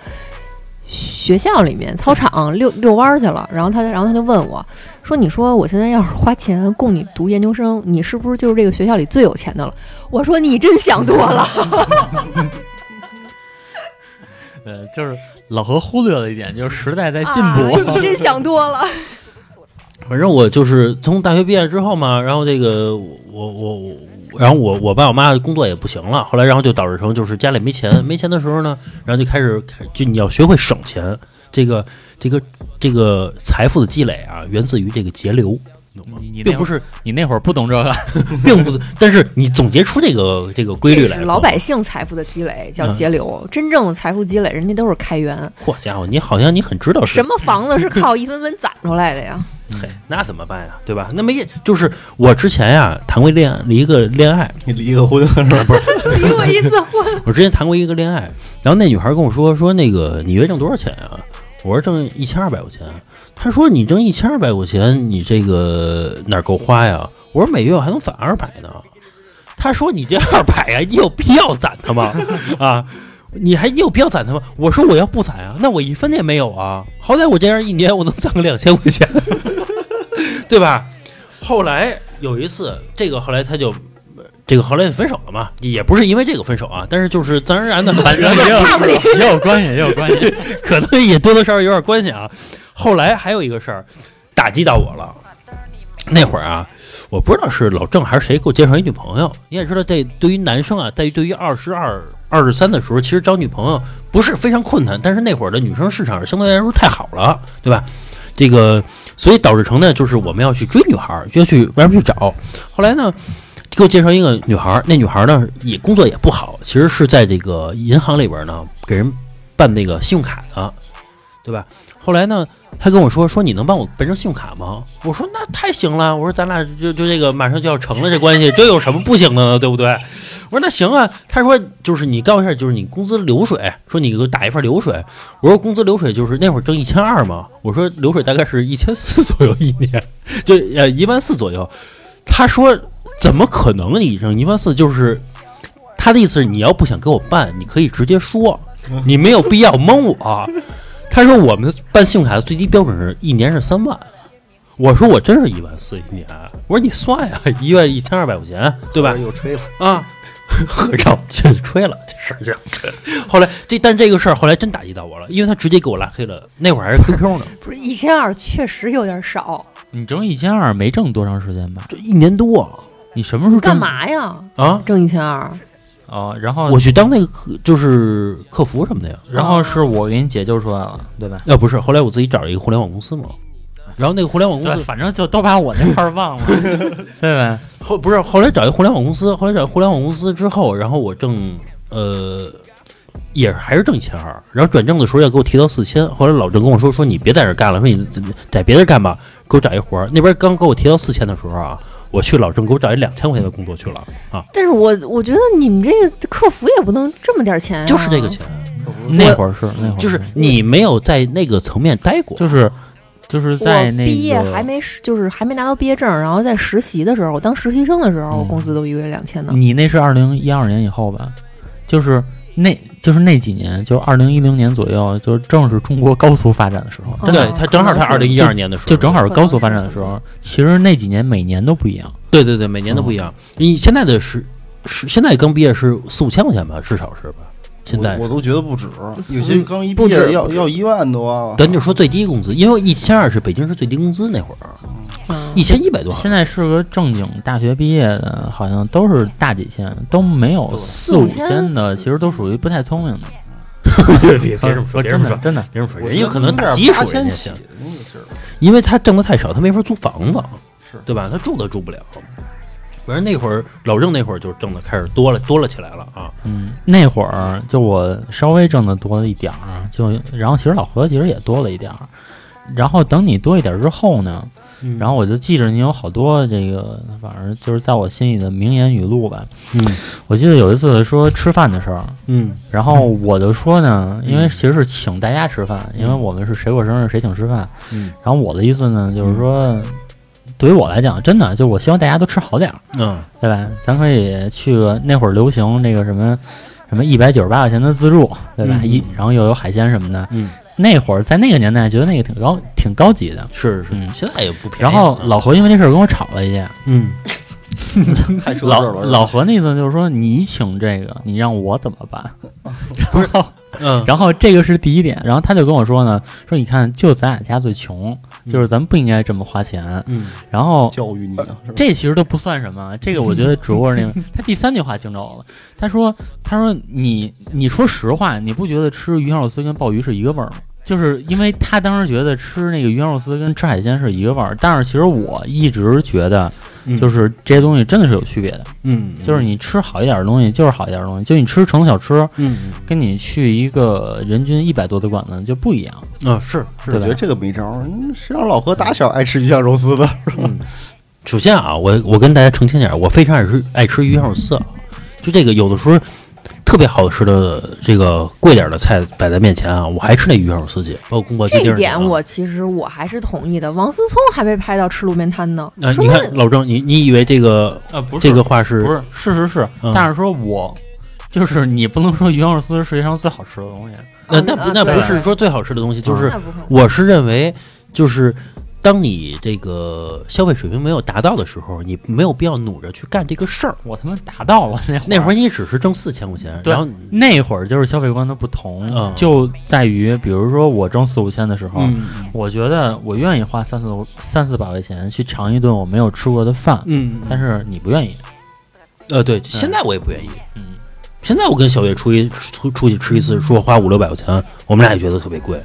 学校里面操场遛遛弯儿去了。然后他，然后他就问我说：“你说我现在要是花钱供你读研究生，你是不是就是这个学校里最有钱的了？”我说：“你真想多了。呃，就是老何忽略了一点，就是时代在进啊步。你真想多了。反正我就是从大学毕业之后嘛，然后这个我我我，然后我我爸我妈工作也不行了，后来然后就导致成就是家里没钱，没钱的时候呢，然后就开始就你要学会省钱，这个这个这个财富的积累啊，源自于这个节流，懂吗你你？那会儿并不是，你那会儿不懂这个，并不是，但是你总结出这个这个规律来老百姓财富的积累叫节流，真正的财富积累，人家都是开源。嚯家伙，你好像你很知道是什么房子是靠一分分攒出来的呀？嘿，那怎么办呀？对吧？那没就是我之前呀谈过恋爱一个恋爱，你离个婚是吧？不是，离过一次婚，我之前谈过一个恋爱，然后那女孩跟我说说那个你月挣多少钱呀？我说挣一千二百块钱。他说你挣一千二百块钱，你这个哪够花呀？我说每月我还能攒二百呢。他说你这二百呀，你有必要攒它吗？啊，你还你有必要攒它吗？我说我要不攒啊，那我一分也没有啊。好歹我这样一年我能攒个两千块钱，对吧？后来有一次，这个后来他就。这个后来就分手了嘛，也不是因为这个分手啊，但是就是自然而然的，反正也有也有关系，也有关系。可能也多多少少有点关系啊。后来还有一个事儿打击到我了，那会儿啊，我不知道是老郑还是谁给我介绍一女朋友。你也知道，这对于男生啊，在于对于二十二、二十三的时候，其实找女朋友不是非常困难，但是那会儿的女生市场相对来说太好了，对吧？这个，所以导致成呢，就是我们要去追女孩儿，就要去外面去找。后来呢，给我介绍一个女孩，那女孩呢也工作也不好，其实是在这个银行里边呢给人办那个信用卡的，对吧？后来呢，她跟我说说你能帮我办张信用卡吗？我说那太行了，我说咱俩就就这个马上就要成了这关系，这有什么不行的呢？对不对？我说那行啊。她说就是你告诉一下，就是你工资流水，说你给我打一份流水。我说工资流水就是那会儿挣一千二嘛，我说流水大概是一千四左右一年，就呃一万四左右。他说怎么可能你挣一万四？就是他的意思是你要不想给我办，你可以直接说，你没有必要蒙我。他说我们办信用卡的最低标准是一年是三万。我说我真是一万四一年。我说你算呀，一月一千二百块钱，对吧？又吹了，啊，让我这吹了这事儿这样。后来这但这个事儿后来真打击到我了，因为他直接给我拉黑了。那会儿还是 QQ 呢，不是一千二，确实有点少。你挣一千二没挣多长时间吧？这一年多你什么时候干？嘛呀？啊。挣一千二？啊，然后我去当那个客就是客服什么的呀。然后是我给你解救出来了，对吧？呃，不是，后来我自己找了一个互联网公司嘛，然后那个互联网公，司反正就都把我那块儿忘了，对吧？后不是后来找一个互联网公司，后来找互联网公司之后，然后我挣呃也还是挣一千二，然后转正的时候要给我提到四千，后来老郑跟我说说你别在这干了，说你在别的干吧，给我找一活儿。那边刚给我提到四千的时候啊，我去老郑给我找一两千块钱的工作去了啊，但是我我觉得你们这个客服也不能这么点钱、啊，就是这个钱，那会儿是那会儿就是你没有在那个层面待过，就是就是在那个毕业还没实就是还没拿到毕业证，然后在实习的时候，我当实习生的时候，我嗯。工资都一个月两千呢。你那是二零一二年以后吧？就是那就是那几年，就是二零一零年左右，就是正是中国高速发展的时候，嗯对他正好他二零一就二年的时候就正好是高速发展的时候。其实那几年每年都不一样。对对对，每年都不一样。你现在的是是现在刚毕业是四五千块钱吧，至少是吧？现在我我都觉得不止，有些刚一毕不止业要要一万多啊。咱就说最低工资，因为一千二是北京市最低工资那会儿，嗯一千一百多。现在是个正经大学毕业的，好像都是大几千，都没有四五千的，其实都属于不太聪明的。别别别这么说，别这么说，真的。别这么说，我人家可能打八基数，人千起家行，因为他挣的太少，他没法租房子，是对吧？他住都住不了。反正那会儿老郑那会儿就挣的开始多了，多了起来了啊。嗯，那会儿就我稍微挣的多了一点儿，就然后其实老何其实也多了一点儿，然后等你多一点儿之后呢，然后我就记着你有好多这个，反正就是在我心里的名言语录吧。嗯我记得有一次说吃饭的事儿，嗯然后我就说呢，因为其实是请大家吃饭，因为我们是谁过生日谁请吃饭，嗯然后我的意思呢就是说，对于我来讲，真的就我希望大家都吃好点儿。嗯对吧？咱可以去个那会儿流行那个什么什么一百九十八块钱的自助，对吧？嗯一然后又有海鲜什么的。嗯，那会儿在那个年代，觉得那个挺高挺高级的。是是嗯，现在也不便宜。然后老何因为这事儿跟我吵了一架。嗯 老。老何那意思就是说，你请这个，你让我怎么办？然后嗯然后这个是第一点，然后他就跟我说呢，说你看，就咱俩家最穷，就是咱们不应该这么花钱。嗯然后教育你啊，这其实都不算什么，这个我觉得只不过那个他第三句话惊着我了。他说：“他说你你说实话，你不觉得吃鱼香肉丝跟鲍鱼是一个味儿吗？就是因为他当时觉得吃那个鱼香肉丝跟吃海鲜是一个味儿，但是其实我一直觉得，嗯。就是这些东西真的是有区别的。嗯，就是你吃好一点的东西，就是好一点的东西，就你吃城小吃，嗯。跟你去一个人均一百多的馆子就不一样。嗯啊是是我觉得这个没招儿，嗯谁让老何打小爱吃鱼香肉丝的？嗯，首先啊，我我跟大家澄清点儿，我非常爱吃爱吃鱼香肉丝啊，就这个有的时候特别好吃的这个贵点儿的菜摆在面前啊，我还吃那鱼香肉丝去，包括宫保鸡这一丁点我其实我还是同意的。王思聪还没拍到吃路边摊呢，啊，你看老郑，你你以为这个啊，不这个话是不是，事实是，嗯但是说我就是你不能说鱼香肉丝是世界上最好吃的东西。那那不那不是说最好吃的东西，就是我是认为就是。当你这个消费水平没有达到的时候，你没有必要努着去干这个事儿。我他妈达到了那会儿。那会儿你只是挣四千块钱，然后那会儿就是消费观的不同，嗯。就在于比如说我挣四五千的时候，嗯。我觉得我愿意花三四三四百块钱去尝一顿我没有吃过的饭，嗯，但是你不愿意，呃对，现在我也不愿意。嗯，现在我跟小月出去出出去吃一次，说花五六百块钱，我们俩也觉得特别贵。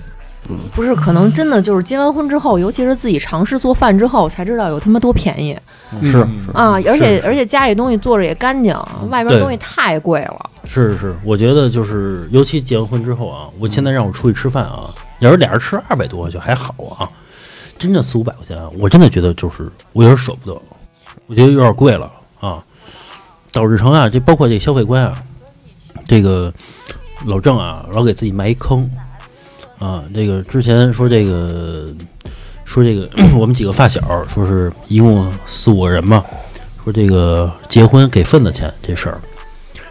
不是，可能真的就是结完婚之后，尤其是自己尝试做饭之后，才知道有他妈多便宜。是啊！而且而且家里东西做着也干净，外边东西太贵了。是是，我觉得就是，尤其结完婚之后啊，我现在让我出去吃饭啊，要是俩人吃二百多就还好啊，真正四五百块钱啊，我真的觉得就是我有点舍不得，我觉得有点贵了啊。导致成啊，这包括这消费观啊，这个老郑啊，老给自己埋一坑啊。这个之前说这个说这个 我们几个发小说是一共四五个人嘛，说这个结婚给份子钱这事儿。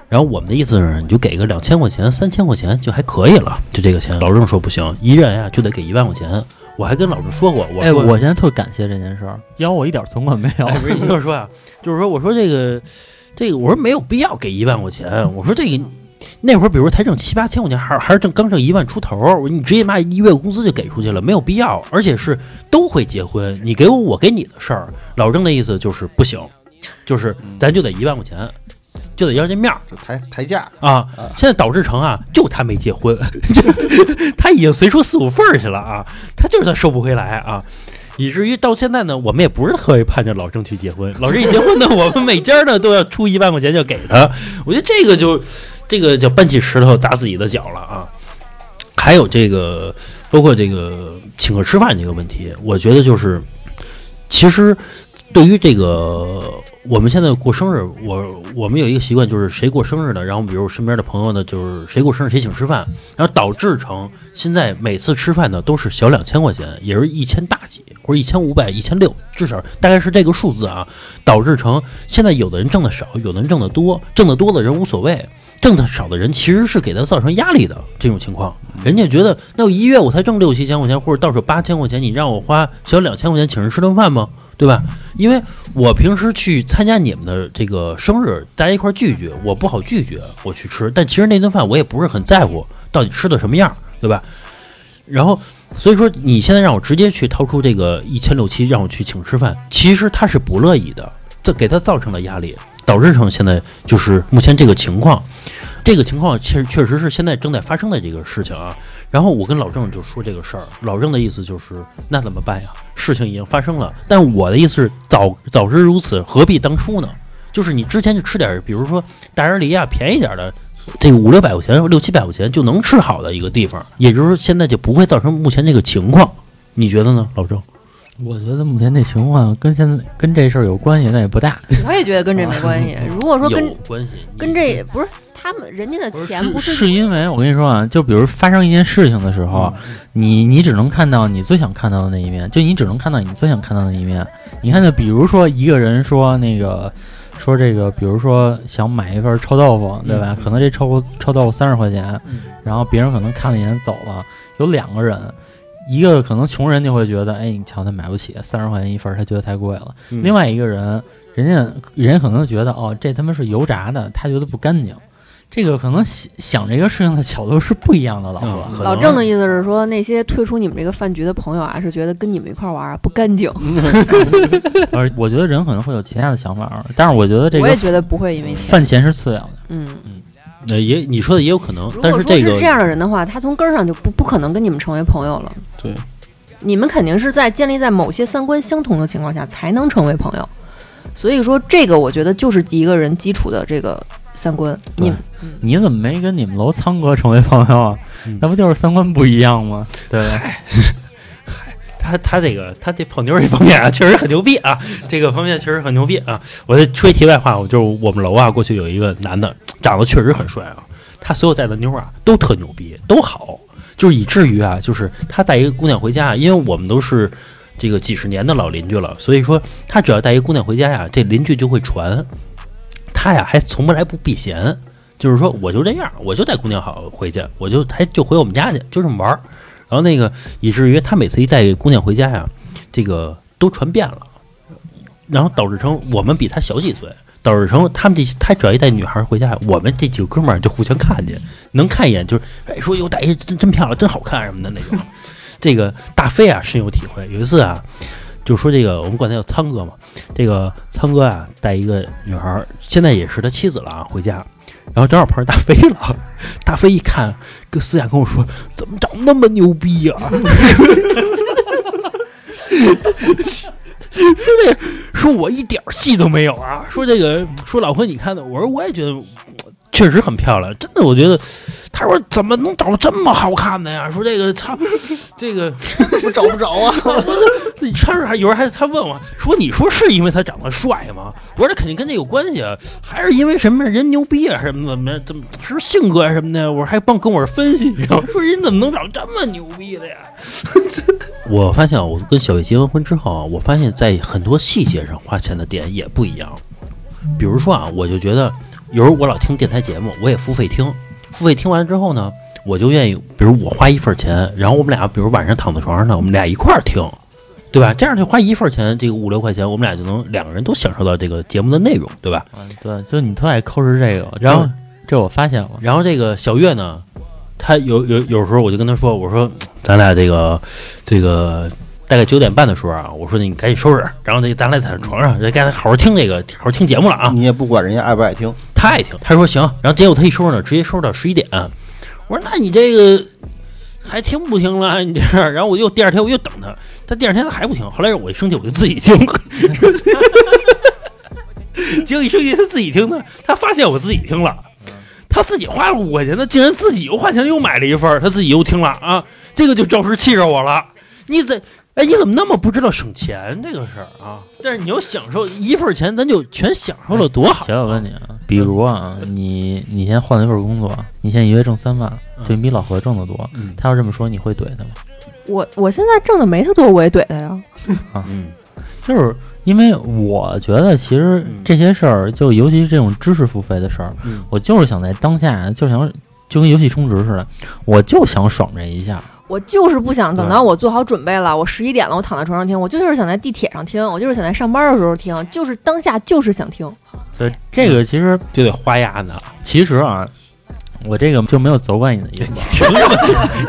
然后我们的意思是，你就给个两千块钱、三千块钱就还可以了，就这个钱。老郑说不行，一人呀就得给一万块钱。我还跟老郑说过，我哎，说、我现在特感谢这件事儿，要我一点存款没有。哎，不是，你听我说啊，就是说，我说这个，这个，我说没有必要给一万块钱。我说这个那会儿，比如才挣七八千块钱，还还是挣刚挣一万出头，你直接把一月工资就给出去了，没有必要。而且是都会结婚，你给我，我给你的事儿。老郑的意思就是不行，就是咱就得一万块钱，就得要这面儿就抬抬价，啊。现在导致成啊，就他没结婚，他已经随出四五份儿去了啊，他就是他收不回来啊。以至于到现在呢，我们也不是特别盼着老郑去结婚。老郑一结婚呢，我们每家呢都要出一万块钱就给他。我觉得这个就这个叫搬起石头砸自己的脚了啊。还有这个，包括这个请客吃饭这个问题，我觉得就是，其实对于这个我们现在过生日，我我们有一个习惯，就是谁过生日的，然后比如身边的朋友呢，就是谁过生日谁请吃饭，然后导致成现在每次吃饭呢都是小两千块钱，也是一千大几或者一千五百、一千六，至少大概是这个数字啊，导致成现在有的人挣的少，有的人挣的多，挣的多的人无所谓。挣的少的人其实是给他造成压力的这种情况，人家觉得那我一月我才挣六七千块钱，或者到手八千块钱，你让我花小两千块钱请人吃顿饭吗？对吧？因为我平时去参加你们的这个生日，大家一块儿聚聚，我不好拒绝我去吃，但其实那顿饭我也不是很在乎到底吃的什么样，对吧？然后所以说你现在让我直接去掏出这个一千六七让我去请吃饭，其实他是不乐意的，这给他造成了压力，导致成现在就是目前这个情况。这个情况确确实是现在正在发生的这个事情啊。然后我跟老郑就说这个事儿，老郑的意思就是那怎么办呀？事情已经发生了，但我的意思是早早知如此，何必当初呢？就是你之前就吃点儿，比如说大人梨啊，便宜点儿的，这个五六百块钱、六七百块钱就能吃好的一个地方，也就是说现在就不会造成目前这个情况。你觉得呢，老郑？我觉得目前这情况跟现在跟这事儿有关系，那也不大。我也觉得跟这没关系。如果说跟有关系，跟这不是他们人家的钱不是是是因为我跟你说啊，就比如发生一件事情的时候，你你只能看到你最想看到的那一面，就你只能看到你最想看到的那一面。你看，就比如说一个人说那个说这个，比如说想买一份臭豆腐，对吧？可能这臭臭豆腐三十块钱，然后别人可能看了一眼走了，有两个人。一个可能穷人就会觉得，哎，你瞧他买不起，三十块钱一份，他觉得太贵了。嗯另外一个人，人家人家可能觉得，哦，这他妈是油炸的，他觉得不干净。这个可能想想这个事情的角度是不一样的，老嗯哥。可能老郑的意思是说，那些退出你们这个饭局的朋友啊，是觉得跟你们一块玩啊不干净。而我觉得人可能会有其他的想法，但是我觉得这个我也觉得不会因为钱。饭钱是次要的。嗯嗯，呃也你说的也有可能如，但这个果说是这样的人的话，他从根儿上就不不可能跟你们成为朋友了。对，你们肯定是在建立在某些三观相同的情况下才能成为朋友。所以说，这个我觉得就是一个人基础的这个三观。你对你怎么没跟你们楼仓哥成为朋友啊？嗯那不就是三观不一样吗？对不对？他他这个他这泡妞这方面啊，确实很牛逼啊，这个方面确实很牛逼啊。我再说一题外话，我就是我们楼啊，过去有一个男的，长得确实很帅啊，他所有带的妞啊都特牛逼，都好，就是以至于啊，就是他带一个姑娘回家，因为我们都是这个几十年的老邻居了，所以说他只要带一个姑娘回家呀，这邻居就会传，他呀还从来不避嫌。就是说，我就这样，我就带姑娘好回去，我就还就回我们家去，就这么玩儿。然后那个以至于他每次一带姑娘回家呀，这个都传遍了，然后导致成我们比他小几岁，导致成他们这他只要一带女孩回家，我们这几个哥们儿就互相看见，能看一眼就是哎说哟带一真真漂亮，真好看什么的那种。这个大飞啊深有体会，有一次啊。就说这个我们管他叫仓哥嘛，这个仓哥啊带一个女孩，现在也是他妻子了啊，回家，然后正好碰上大飞了，大飞一看，跟私下跟我说，怎么长那么牛逼呀、说这个，说我一点戏都没有啊！说这个，说老婆你看的，我说我也觉得确实很漂亮，真的，我觉得。他说怎么能找到这么好看的呀？说这个操，这个 我找不着啊！自己穿着还有人还他问我说：“你说是因为他长得帅吗？”我说：“这肯定跟这有关系啊，还是因为什么人牛逼啊，什么怎么怎么是性格啊什么的？”我说还帮跟我分析，你知道吗？说人怎么能找这么牛逼的呀？我发现啊，我跟小月结完婚之后啊，我发现在很多细节上花钱的点也不一样。比如说啊，我就觉得有时候我老听电台节目，我也付费听，付费听完之后呢，我就愿意，比如我花一份钱，然后我们俩，比如晚上躺在床上呢，我们俩一块儿听，对吧？这样就花一份钱，这个五六块钱，我们俩就能两个人都享受到这个节目的内容，对吧？嗯，对，就你特爱抠着这个，然后这我发现了，然后这个小月呢，她有有有时候我就跟她说，我说咱俩这个这个大概九点半的时候啊，我说你赶紧收拾，然后那咱俩在床上，该好好听这个好好听节目了啊。你也不管人家爱不爱听，他爱听，他说行，然后结果他一收呢，直接收到十一点。我说那你这个还听不听了？你这样，然后我又第二天我又等他，他第二天他还不听，后来我一生气我就自己听了，结果一生气他自己听的，他发现我自己听了，他自己花了五块钱，他竟然自己又花钱又买了一份，他自己又听了啊，这个就着实气着我了。你怎哎你怎么那么不知道省钱这个事儿啊？但是你要享受一份儿钱，咱就全享受了，多好！小我问你啊，比如啊，你你现在换了一份工作，你现在一月挣三万，就你比老何挣得多，嗯他要这么说，你会怼他吗？我我现在挣的没他多，我也怼他呀。啊嗯就是因为我觉得，其实嗯这些事儿，就尤其是这种知识付费的事儿，嗯我就是想在当下，就想就跟游戏充值似的，我就想爽这一下。我就是不想等到我做好准备了，我十一点了，我躺在床上听，我就是想在地铁上听，我就是想在上班的时候听，就是当下就是想听。所以这个其实就得花鸭子，其实啊，我这个就没有责怪你的意思。凭什么？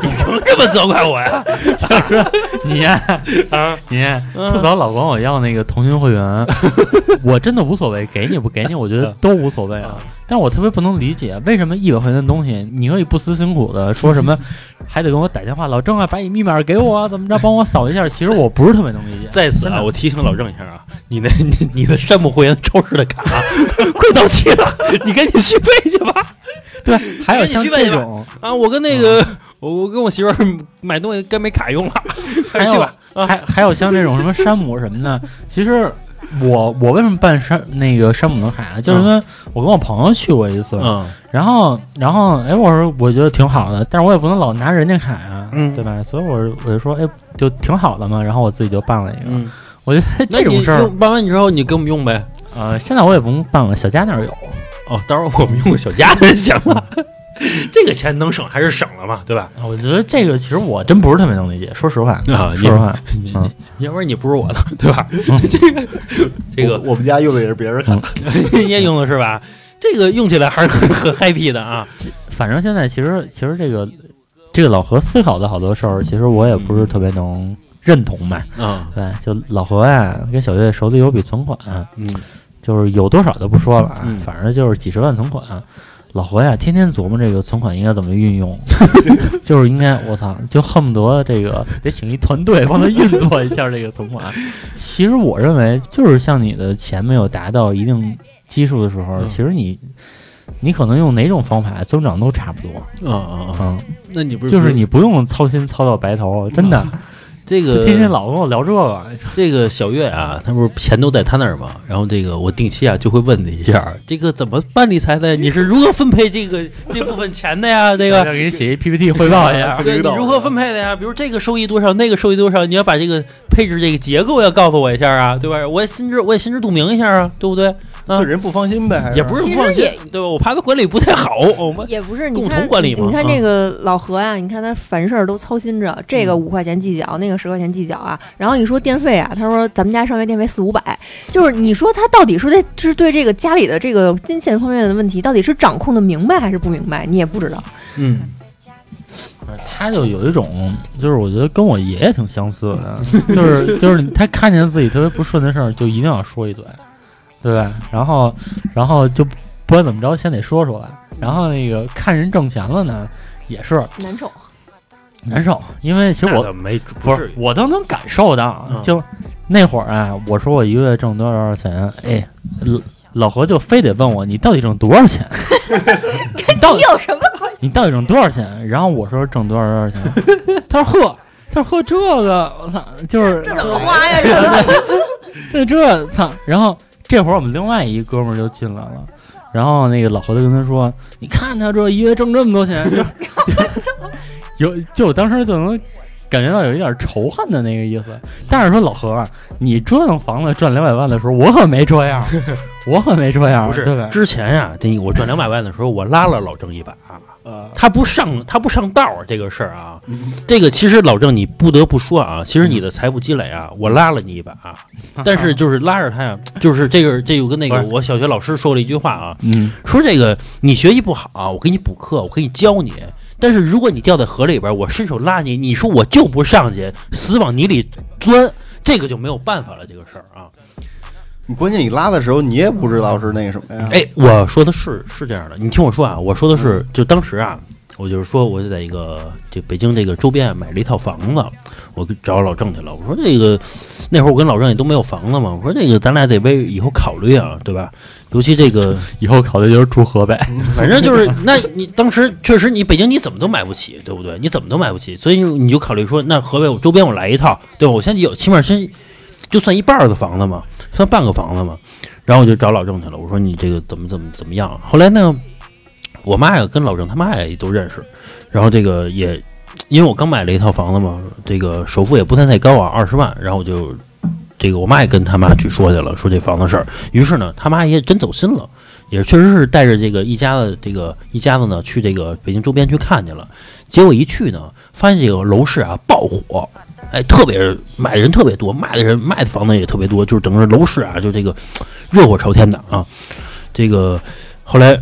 你凭什么责怪我呀？你呀啊，你自早老管我要那个腾讯会员，我真的无所谓，给你不给你，我觉得都无所谓啊。但是我特别不能理解，为什么一百块钱的东西，你可以不辞辛苦的 说什么，还得跟我打电话，老郑啊，把你密码给我啊，怎么着，帮我扫一下。其实我不是特别能理解。在此啊，我提醒老郑一下啊，你那你你的山姆会员超市的卡 快到期了，你赶紧续费去吧。对，还有像这种，啊，我跟那个我我跟我媳妇儿买东西该没卡用了，快还有去吧。啊，还还有像这种什么山姆什么的，其实我我为什么办山那个山姆的卡啊？就是因为我跟我朋友去过一次，嗯然后然后哎，我说我觉得挺好的，但是我也不能老拿人家卡呀，嗯对吧？所以我我就说哎，就挺好的嘛，然后我自己就办了一个。嗯，我觉得这种事儿，办完你之后，你给我们用呗。呃，现在我也不用办了，小佳那儿有。哦，到时候我们用小家就行了。这个钱能省还是省了嘛，对吧？我觉得这个其实我真不是特别能理解，说实话，啊说实话，要不然你不是我的，对吧？嗯 这个这个我我们家用的也是别人卡，你也用的是吧？这个用起来还是很很 happy 的啊。反正现在其实其实这个这个老何思考的好多事儿，其实我也不是特别能认同吧。嗯对，就老何呀，跟小月手里有笔存款，嗯就是有多少就不说了啊，嗯反正就是几十万存款。老何呀，天天琢磨这个存款应该怎么运用，就是应该我操，就恨不得这个得请一团队帮他运作一下这个存款。其实我认为，就是像你的钱没有达到一定基数的时候，嗯其实你你可能用哪种方法增长都差不多。啊啊啊！嗯，那你不是就是你不用操心操到白头，真的，这个天天老跟我聊这个。这个小月啊，他不是钱都在他那儿吗？然后这个我定期啊就会问他一下，这个怎么办理财的？你是如何分配这个这部分钱的呀？这个要给你写一 PPT 汇报一下。对你如何分配的呀？比如这个收益多少，那个收益多少，你要把这个配置这个结构要告诉我一下啊，对吧？我也心知我也心知肚明一下啊，对不对？啊对人不放心呗，还也不是不放心，对吧？我怕他管理不太好，我们也不是，你共同管理嘛你看啊这个老何呀，你看他凡事儿都操心着，这个嗯五块钱计较，那个十块钱计较啊。然后你说电费啊，他说咱们家上月电费四五百，就是你说他到底是对是对这个家里的这个金钱方面的问题，到底是掌控的明白还是不明白，你也不知道。嗯，他就有一种，就是我觉得跟我爷爷挺相似的，就是就是他看见自己特别不顺的事儿，就一定要说一嘴，对吧？然后然后就不管怎么着，先得说出来。然后那个看人挣钱了呢，也是难受。难受，因为其实我没不是我都能感受到，嗯就那会儿啊，我说我一个月挣多少多少钱，哎，老老何就非得问我你到底挣多少钱，你到底有什么关系？你到底挣多少钱？然后我说挣多少多少钱，他说呵，他说呵这个，我操，就是这怎么花呀？这个 这这操！然后这会儿我们另外一哥们儿就进来了，然后那个老何就跟他说：“你看他这一月挣这么多钱，就有就我当时就能感觉到有一点仇恨的那个意思。但是说老何啊，你折腾房子赚两百万的时候，我可没这样，我可没这样，不是对吧？之前呀、这我赚两百万的时候，我拉了老郑一把，啊，他不上他不上道儿这个事儿啊，这个其实老郑你不得不说啊，其实你的财富积累啊，我拉了你一把，啊。但是就是拉着他呀，就是这个这有跟那个我小学老师说了一句话啊，嗯，说这个你学习不好，我给你补课，我可以教你。但是如果你掉在河里边，我伸手拉你，你说我就不上去，死往泥里钻，这个就没有办法了，这个事儿啊。你关键你拉的时候，你也不知道是那个什么呀？哎，我说的是是这样的，你听我说啊，我说的是，就当时啊，我就是说，我就在一个就北京这个周边买了一套房子，我跟找老郑去了。我说这个那会儿我跟老郑也都没有房子嘛，我说这个咱俩得为以后考虑啊，对吧？尤其这个，以后考虑就是住河北，反正就是，那你当时确实你北京你怎么都买不起，对不对？你怎么都买不起，所以你就考虑说，那河北我周边我来一套，对吧？我现在有起码先就算一半儿的房子嘛，算半个房子嘛。然后我就找老郑去了，我说你这个怎么怎么怎么样？后来呢，我妈呀跟老郑他妈也都认识，然后这个也因为我刚买了一套房子嘛，这个首付也不算太高啊，二十万，然后我就这个我妈也跟他妈去说去了，说这房子事儿。于是呢，他妈也真走心了，也确实是带着这个一家子这个一家子呢去这个北京周边去看去了。结果一去呢，发现这个楼市啊爆火，哎，特别买的人特别多，卖的人卖的房子也特别多，就是整个楼市啊就这个热火朝天的啊。这个后来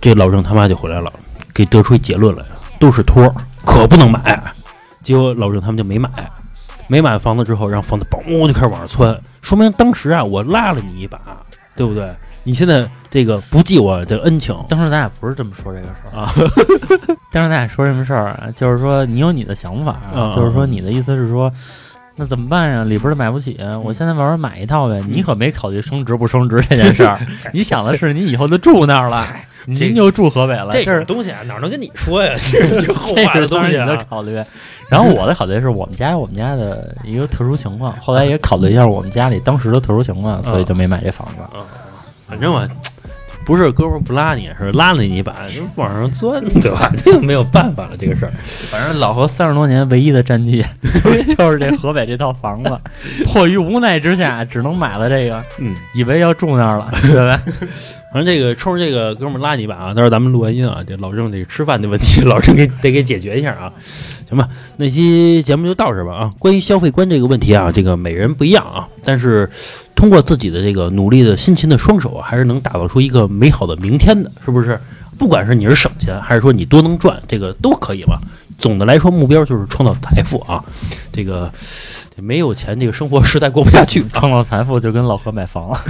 这老郑他妈就回来了，给得出一结论来，都是托，可不能买。结果老郑他们就没买，没买房子之后，让房子嘣就开始往上窜，说明当时啊我拉了你一把，对不对？你现在这个不记我的恩情当时咱俩不是这么说这个事儿啊，当时咱俩说什么事儿啊？就是说你有你的想法，嗯就是说你的意思是说，那怎么办呀？里边儿的买不起，我现在慢慢买一套呗。你可没考虑升值不升值这件事儿，你想的是你以后就住那儿了，您就住河北了，这种东西啊，哪能跟你说呀？这是这后话的是当时你东西啊。的考虑。然后我的考虑是我们家有我们家的一个特殊情况，后来也考虑一下我们家里当时的特殊情况，所以就没买这房子。反正我不是哥们儿不拉你，是拉了你一把，就往上钻，对吧？这个没有办法了，这个事儿。反正老何三十多年唯一的战绩就是这河北这套房子，迫于无奈之下，只能买了这个，嗯，以为要住那儿了，对吧？反正这个冲着这个哥们儿拉你一把啊，到时候咱们录完音啊，这老郑这个吃饭的问题，老郑给得给解决一下啊，行吧？那期节目就到这儿吧啊。关于消费观这个问题啊，这个每人不一样啊，但是通过自己的这个努力的辛勤的双手啊，还是能打造出一个美好的明天的，是不是？不管是你是省钱，还是说你多能赚，这个都可以吧。总的来说，目标就是创造财富啊。这个没有钱，这个生活实在过不下去。创造财富就跟老何买房了。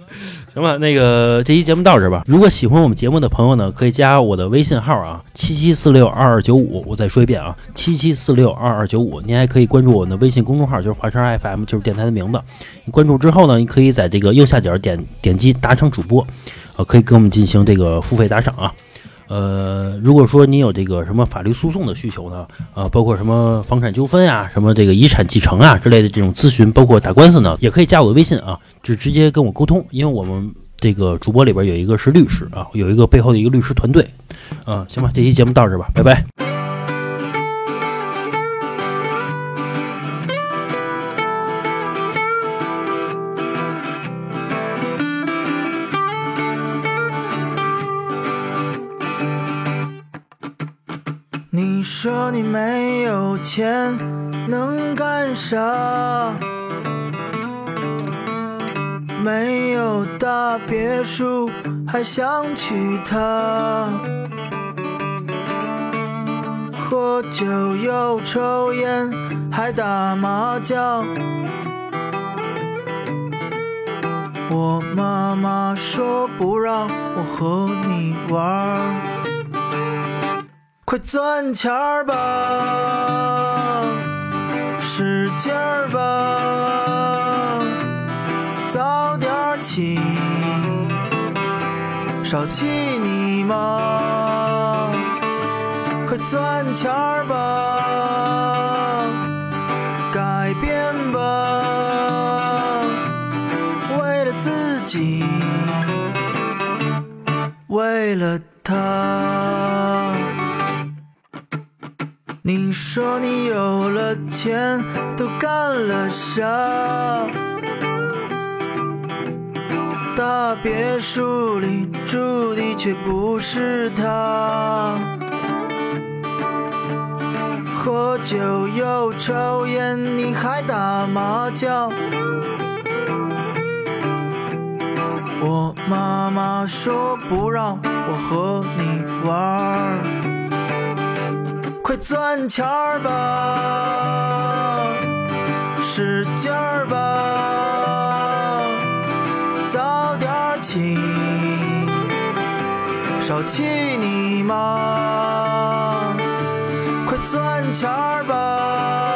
行了，那个这期节目到这吧。如果喜欢我们节目的朋友呢，可以加我的微信号啊，七七四六二二九五。我再说一遍啊，七七四六二二九五。您还可以关注我的微信公众号，就是华声 FM，就是电台的名字。你关注之后呢，你可以在这个右下角点点击打赏主播，呃，可以给我们进行这个付费打赏啊。呃，如果说你有这个什么法律诉讼的需求呢，啊，包括什么房产纠纷啊，什么这个遗产继承啊之类的这种咨询，包括打官司呢，也可以加我的微信啊，就直接跟我沟通，因为我们这个主播里边有一个是律师啊，有一个背后的一个律师团队，啊，行吧，这期节目到这吧，拜拜。你说你没有钱能干啥？没有大别墅还想娶她？喝酒又抽烟，还打麻将。我妈妈说不让我和你玩，快赚钱儿吧，使劲儿吧，早点起，少气你妈，快赚钱儿吧，改变吧。为了自己，为了他。你说你有了钱，都干了啥？大别墅里住的却不是他。喝酒又抽烟，你还打麻将。我妈妈说不让我和你玩儿，快赚钱儿吧，使劲儿吧，早点起，少气你妈，快赚钱儿吧，